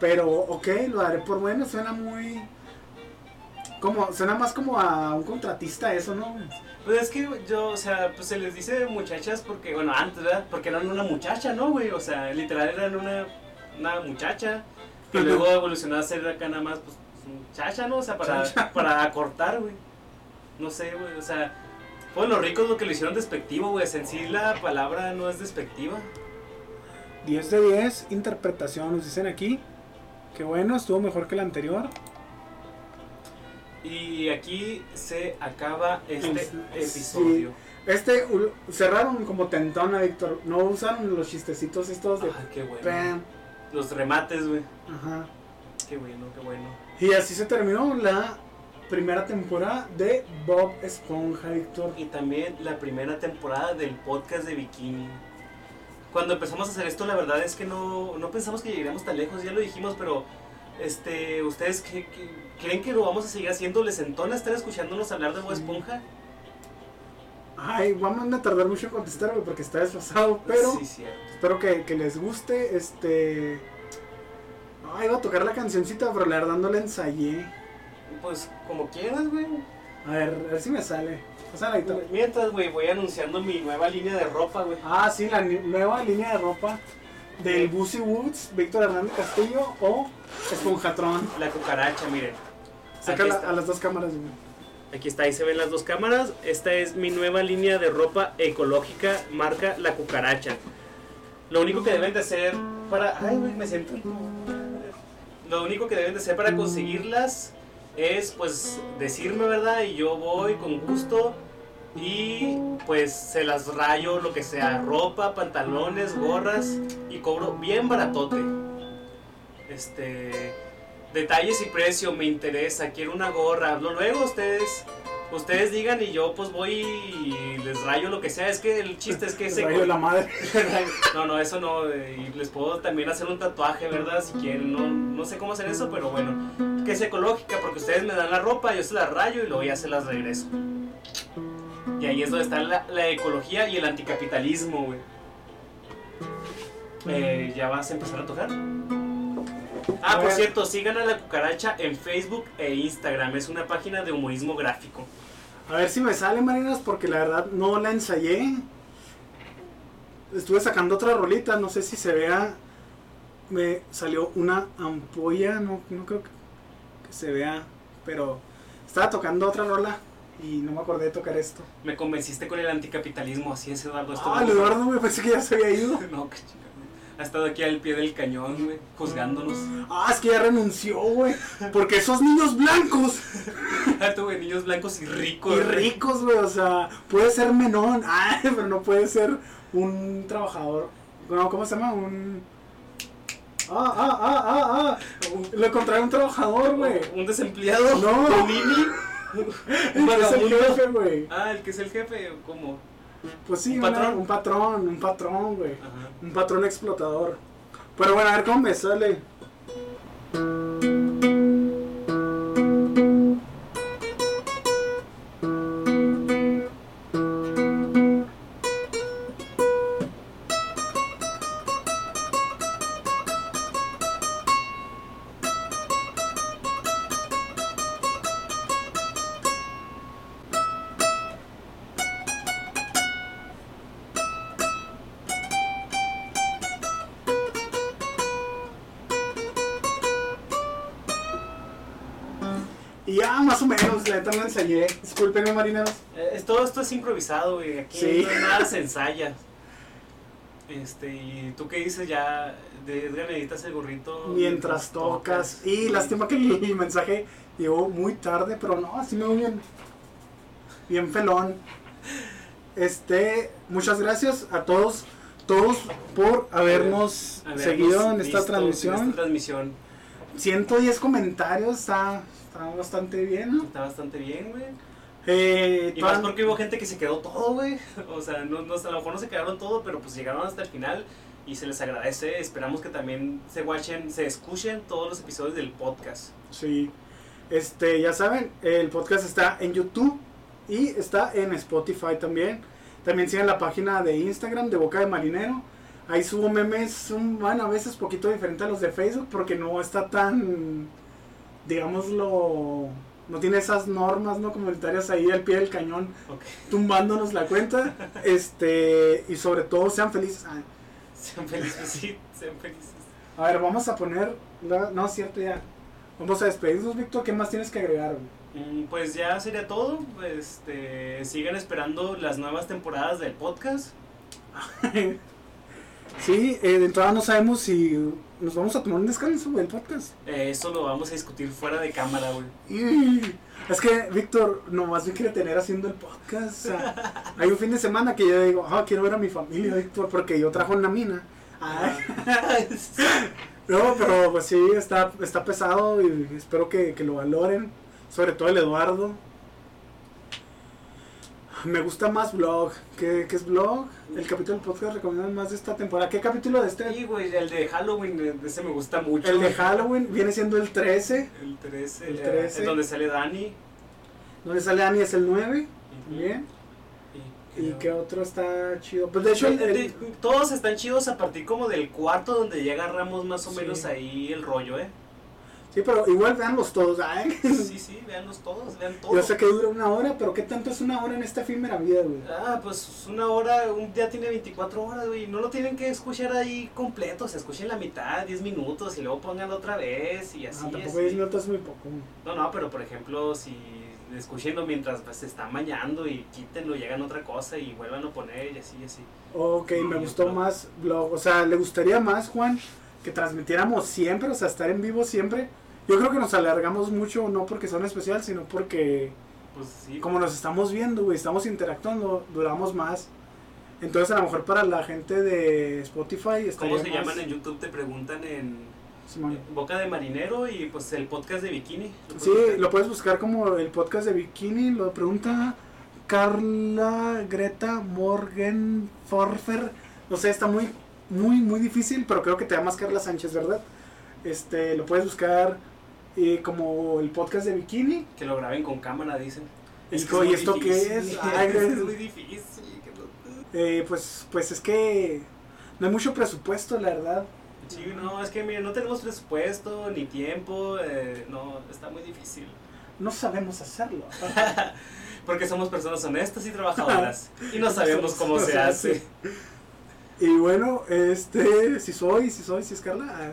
Pero, ok, lo daré por bueno. Suena muy. Como, suena más como a un contratista eso, ¿no? Pues es que yo, o sea, pues se les dice muchachas porque, bueno, antes, ¿verdad? Porque eran una muchacha, ¿no, güey? O sea, literal eran una, una muchacha que luego evolucionó a ser acá nada más, pues, muchacha, ¿no? O sea, para, Chacha. para acortar, güey. No sé, güey, o sea, fueron los ricos lo que lo hicieron despectivo, güey. En sí la palabra no es despectiva. 10 de 10, interpretación, nos dicen aquí. Qué bueno, estuvo mejor que el anterior. Y aquí se acaba este Sí. episodio. Este cerraron como tentona, Víctor. No usaron los chistecitos estos de. Ay, qué bueno. Pam. Los remates, güey. Ajá. Qué bueno, qué bueno. Y así se terminó la primera temporada de Bob Esponja, Víctor. y también la primera temporada del podcast de Bikini. Cuando empezamos a hacer esto, la verdad es que no, no pensamos que llegaríamos tan lejos, ya lo dijimos, pero este, ¿ustedes qué- qué- creen que lo vamos a seguir haciendo? ¿Les entona estar escuchándonos hablar de Bob. Esponja? Ay, vamos a tardar mucho en contestar, porque está desfasado. Pero Sí, espero que, que les guste. Este. Ay, iba a tocar la cancioncita, pero la verdad no la ensayé. Pues como quieras, güey. A ver, a ver si me sale. O sea, la guitarra. Mientras, güey, voy anunciando mi nueva línea de ropa, güey. Ah, sí, la nueva línea de ropa del Busy Woods, Víctor Hernández Castillo o Esponjatron. La cucaracha, miren. Saca la- a las dos cámaras, güey. Aquí está, ahí se ven las dos cámaras. Esta es mi nueva línea de ropa ecológica, marca La Cucaracha. Lo único que deben de hacer para... Ay, güey, me siento... Lo único que deben de hacer para conseguirlas es, pues, decirme, ¿verdad? Y yo voy con gusto y, pues, se las rayo, lo que sea. Ropa, pantalones, gorras y cobro bien baratote. Este detalles y precio me interesa, quiero una gorra, hablo luego ustedes, ustedes digan y yo pues voy y rayo lo que sea, es que el chiste es que ese rayo de la madre. [laughs] no, no, eso no, eh, y les puedo también hacer un tatuaje, ¿verdad? Si quieren, no, no sé cómo hacer eso, pero bueno, que es ecológica, porque ustedes me dan la ropa, yo se la rayo y luego ya se las regreso. Y ahí es donde está la, la ecología y el anticapitalismo, güey. Eh, ¿Ya vas a empezar a tocar? Ah, por cierto, sigan a la cucaracha en Facebook e Instagram. Es una página de humorismo gráfico. A ver si me sale, Marinas, porque la verdad no la ensayé. Estuve sacando otra rolita, no sé si se vea. Me salió una ampolla, no, no creo que, que se vea, pero estaba tocando otra rola y no me acordé de tocar esto. Me convenciste con el anticapitalismo, así es, Eduardo. esto Ah. Eduardo, [laughs] me pensé que ya se había ido. No, qué chingada. Ha estado aquí al pie del cañón, güey, juzgándonos. Ah, es que ya renunció, güey. Porque esos niños blancos [laughs] Alto, güey, niños blancos y ricos. y ricos, güey, o sea, puede ser menón, [laughs] ah, pero no puede ser un trabajador. No, ¿cómo se llama? Un. Ah, ah, ah, ah, ah. Lo encontré un trabajador, güey. Un desempleado. No. Un nini. [laughs] El que es el jefe, güey. Ah, el que es el jefe, ¿cómo? Pues sí, ¿Un una- patrón? un patrón, un patrón, güey. Ajá. Un patrón explotador. Pero bueno, a ver cómo me sale. Es- improvisado, güey. Aquí Sí. no, nada se ensaya. Este, y tú qué dices ya, de Edgar el gorrito. Mientras tocas. Y lástima que el [laughs] mensaje llegó muy tarde, pero no, así me voy bien. Bien felón. Este, muchas gracias a todos, todos por habernos Habernos seguido en esta transmisión. En esta transmisión. 110 comentarios, está, está bastante bien, ¿no? Está bastante bien, güey. Eh, Y más porque hubo gente que se quedó todo, güey. [laughs] O sea, no, no, a lo mejor no se quedaron todo, pero pues llegaron hasta el final y se les agradece. Esperamos que también se watchen, se escuchen todos los episodios del podcast. Sí. Este, ya saben, el podcast está en YouTube y está en Spotify también. También sigan la página de Instagram de Boca de Marinero. Ahí subo memes, un, bueno, a veces poquito diferente a los de Facebook porque no está tan, digámoslo, no tiene esas normas no comunitarias ahí al pie del cañón tumbándonos la cuenta. Este, y sobre todo sean felices. [laughs] Sean felices, sí, sean felices. a ver, vamos a poner, la- no, es cierto ya. Vamos a despedirnos, Víctor. ¿Qué más tienes que agregar? güey? Mm, Pues ya sería todo. Este, sigan esperando las nuevas temporadas del podcast. [laughs] Sí, eh, de entrada no sabemos si nos vamos a tomar un descanso del podcast. Eh, eso lo vamos a discutir fuera de cámara, güey. Y es que Víctor nomás me quiere tener haciendo el podcast. o sea, [laughs] hay un fin de semana que yo digo, ah, quiero ver a mi familia, Víctor, porque yo trabajo en la mina. Ay, [laughs] no, pero pues sí, está, está pesado y espero que, que lo valoren. Sobre todo el Eduardo. Me gusta más vlog. ¿Qué, qué es vlog? El capítulo del podcast recomiendan más de esta temporada. ¿Qué capítulo de este? Sí, güey, el de Halloween, ese me gusta mucho. El de Halloween viene siendo el 13. El 13. El eh, 13. en donde sale Dani. Donde sale Ani es el 9. También. Y, ¿Y qué otro está chido? Pues de hecho, el, el- todos están chidos a partir como del cuarto donde ya agarramos más o Sí. menos ahí el rollo, ¿eh? Sí, pero igual veanlos todos. Ay. Sí, sí, véanlos todos, vean todos. Yo sé que dura una hora, pero ¿qué tanto es una hora en esta efímera vida, güey? Ah, pues una hora, un día tiene 24 horas, güey. No lo tienen que escuchar ahí completo. Se escuchen la mitad, 10 minutos y luego pongan otra vez y así. Ah, tampoco así. 10 minutos es muy poco. No, no, pero por ejemplo, si escuchenlo mientras pues, se está bañando y quítenlo, llegan otra cosa y vuelvan a poner y así, y así. Ok, me gustó más vlog. O sea, ¿le gustaría más, Juan, que transmitiéramos siempre? O sea, estar en vivo siempre. Yo creo que nos alargamos mucho, no porque son especial, sino porque Pues sí. como nos estamos viendo, güey, estamos interactuando, duramos más. Entonces, a lo mejor para la gente de Spotify ¿Cómo se llaman en YouTube? Te preguntan en Simón. Boca de Marinero y pues el podcast de Bikini. ¿Lo Sí, buscar? lo puedes buscar como el podcast de Bikini, lo pregunta Carla Greta Morgan Forfer. No sé, está muy, muy, muy difícil, pero creo que te llamas Carla Sánchez, ¿verdad? Este, lo puedes buscar eh, como el podcast de Bikini. Que lo graben con cámara, dicen. ¿y esto qué es? [laughs] Ay, es muy difícil. Eh, pues, pues es que no hay mucho presupuesto, la verdad. Sí, no, es que mira, no tenemos presupuesto ni tiempo, eh, no, está muy difícil. No sabemos hacerlo. [laughs] Porque somos personas honestas y trabajadoras y no sabemos [laughs] cómo se hace. Y bueno, este, si soy, si soy, si es Carla, ah,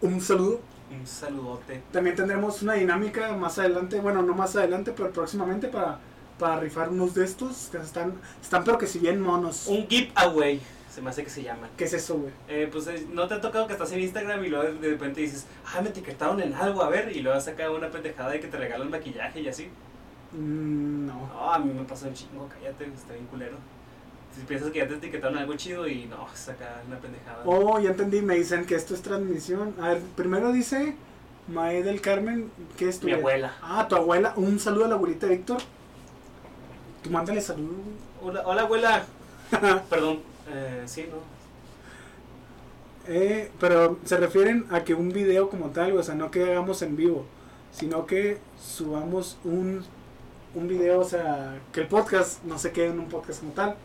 un saludo. Un saludote. También tendremos una dinámica más adelante, bueno, no más adelante, pero próximamente para, para rifar unos de estos que están, están pero que si bien monos. Un giveaway, se me hace que se llaman. ¿Qué es eso, güey? Eh, pues eh, no te ha tocado que estás en Instagram y luego de repente dices, ah, me etiquetaron en algo, a ver, y luego saca una pendejada de que te regalan maquillaje y así. Mm, no. No, a mí me pasó un chingo, cállate, está bien culero. Si piensas que ya te etiquetaron algo chido y no, saca una pendejada. Oh, ya entendí, me dicen que esto es transmisión. A ver, primero dice Mae del Carmen, ¿qué es tu Mi abuela. Ah, tu abuela. Un saludo a la abuelita Víctor. Tú mándale saludo. Hola, hola abuela. [laughs] Perdón, eh, sí, ¿no? Eh, pero se refieren a que un video como tal, o sea, no que hagamos en vivo, sino que subamos un, un video, o sea, que el podcast no se quede en un podcast como tal.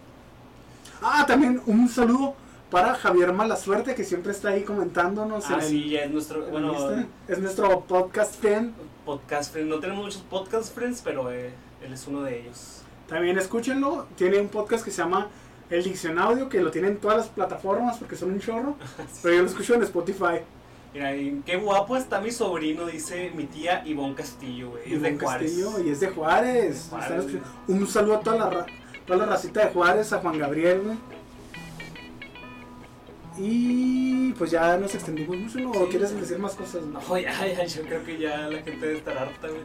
Ah, también un saludo para Javier Malasuerte, que siempre está ahí comentándonos. Ah, el- sí, ya es nuestro, bueno, es nuestro podcast fan. podcast friend. No tenemos muchos podcast friends, pero eh, él es uno de ellos. También escúchenlo, tiene un podcast que se llama El Diccionaudio, que lo tienen en todas las plataformas porque son un chorro, [laughs] pero yo lo escucho en Spotify. Mira, qué guapo está mi sobrino, dice mi tía Ivonne Castillo, güey. Es de Juárez. Castillo, y es de Juárez. De. Un saludo a toda la, ra- toda la racita de Juárez, a Juan Gabriel, güey. Y pues ya nos extendimos mucho, ¿no? ¿O Sí. quieres decir más cosas? no? No, ya, ya, yo creo que ya la gente debe estar harta, güey.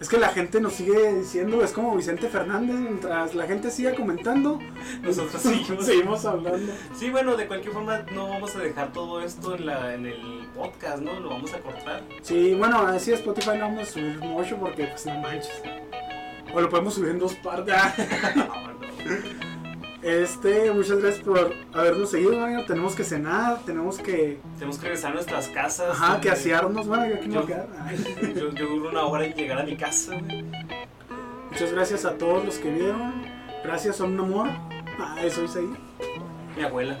Es que la gente nos sigue diciendo, es como Vicente Fernández, mientras la gente siga comentando, Nosotros [laughs] seguimos. seguimos hablando. Sí, bueno, de cualquier forma no vamos a dejar todo esto en, la, en el podcast, ¿no? Lo vamos a cortar. Sí, bueno, así Spotify no vamos a subir mucho porque pues no manches. O lo podemos subir en dos partes. [laughs] Este, muchas gracias por habernos seguido, amigo. Tenemos que cenar, tenemos que, Tenemos que regresar a nuestras casas. ajá, que asearnos. Bueno, yo aquí me voy a Yo- quedar. Ay. [laughs] Yo, yo duro una hora en llegar a mi casa, güey. Muchas gracias a todos los que vieron. Gracias, son un amor. Ah, eso es ahí. Mi abuela.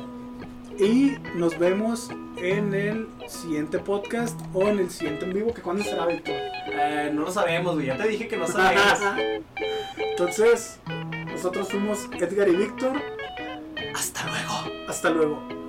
Y nos vemos en el siguiente podcast o en el siguiente en vivo. que cuándo será, Víctor? Eh, no lo sabemos, güey. Ya te dije que no [laughs] sabemos. Entonces, nosotros fuimos Edgar y Víctor. Hasta luego. Hasta luego.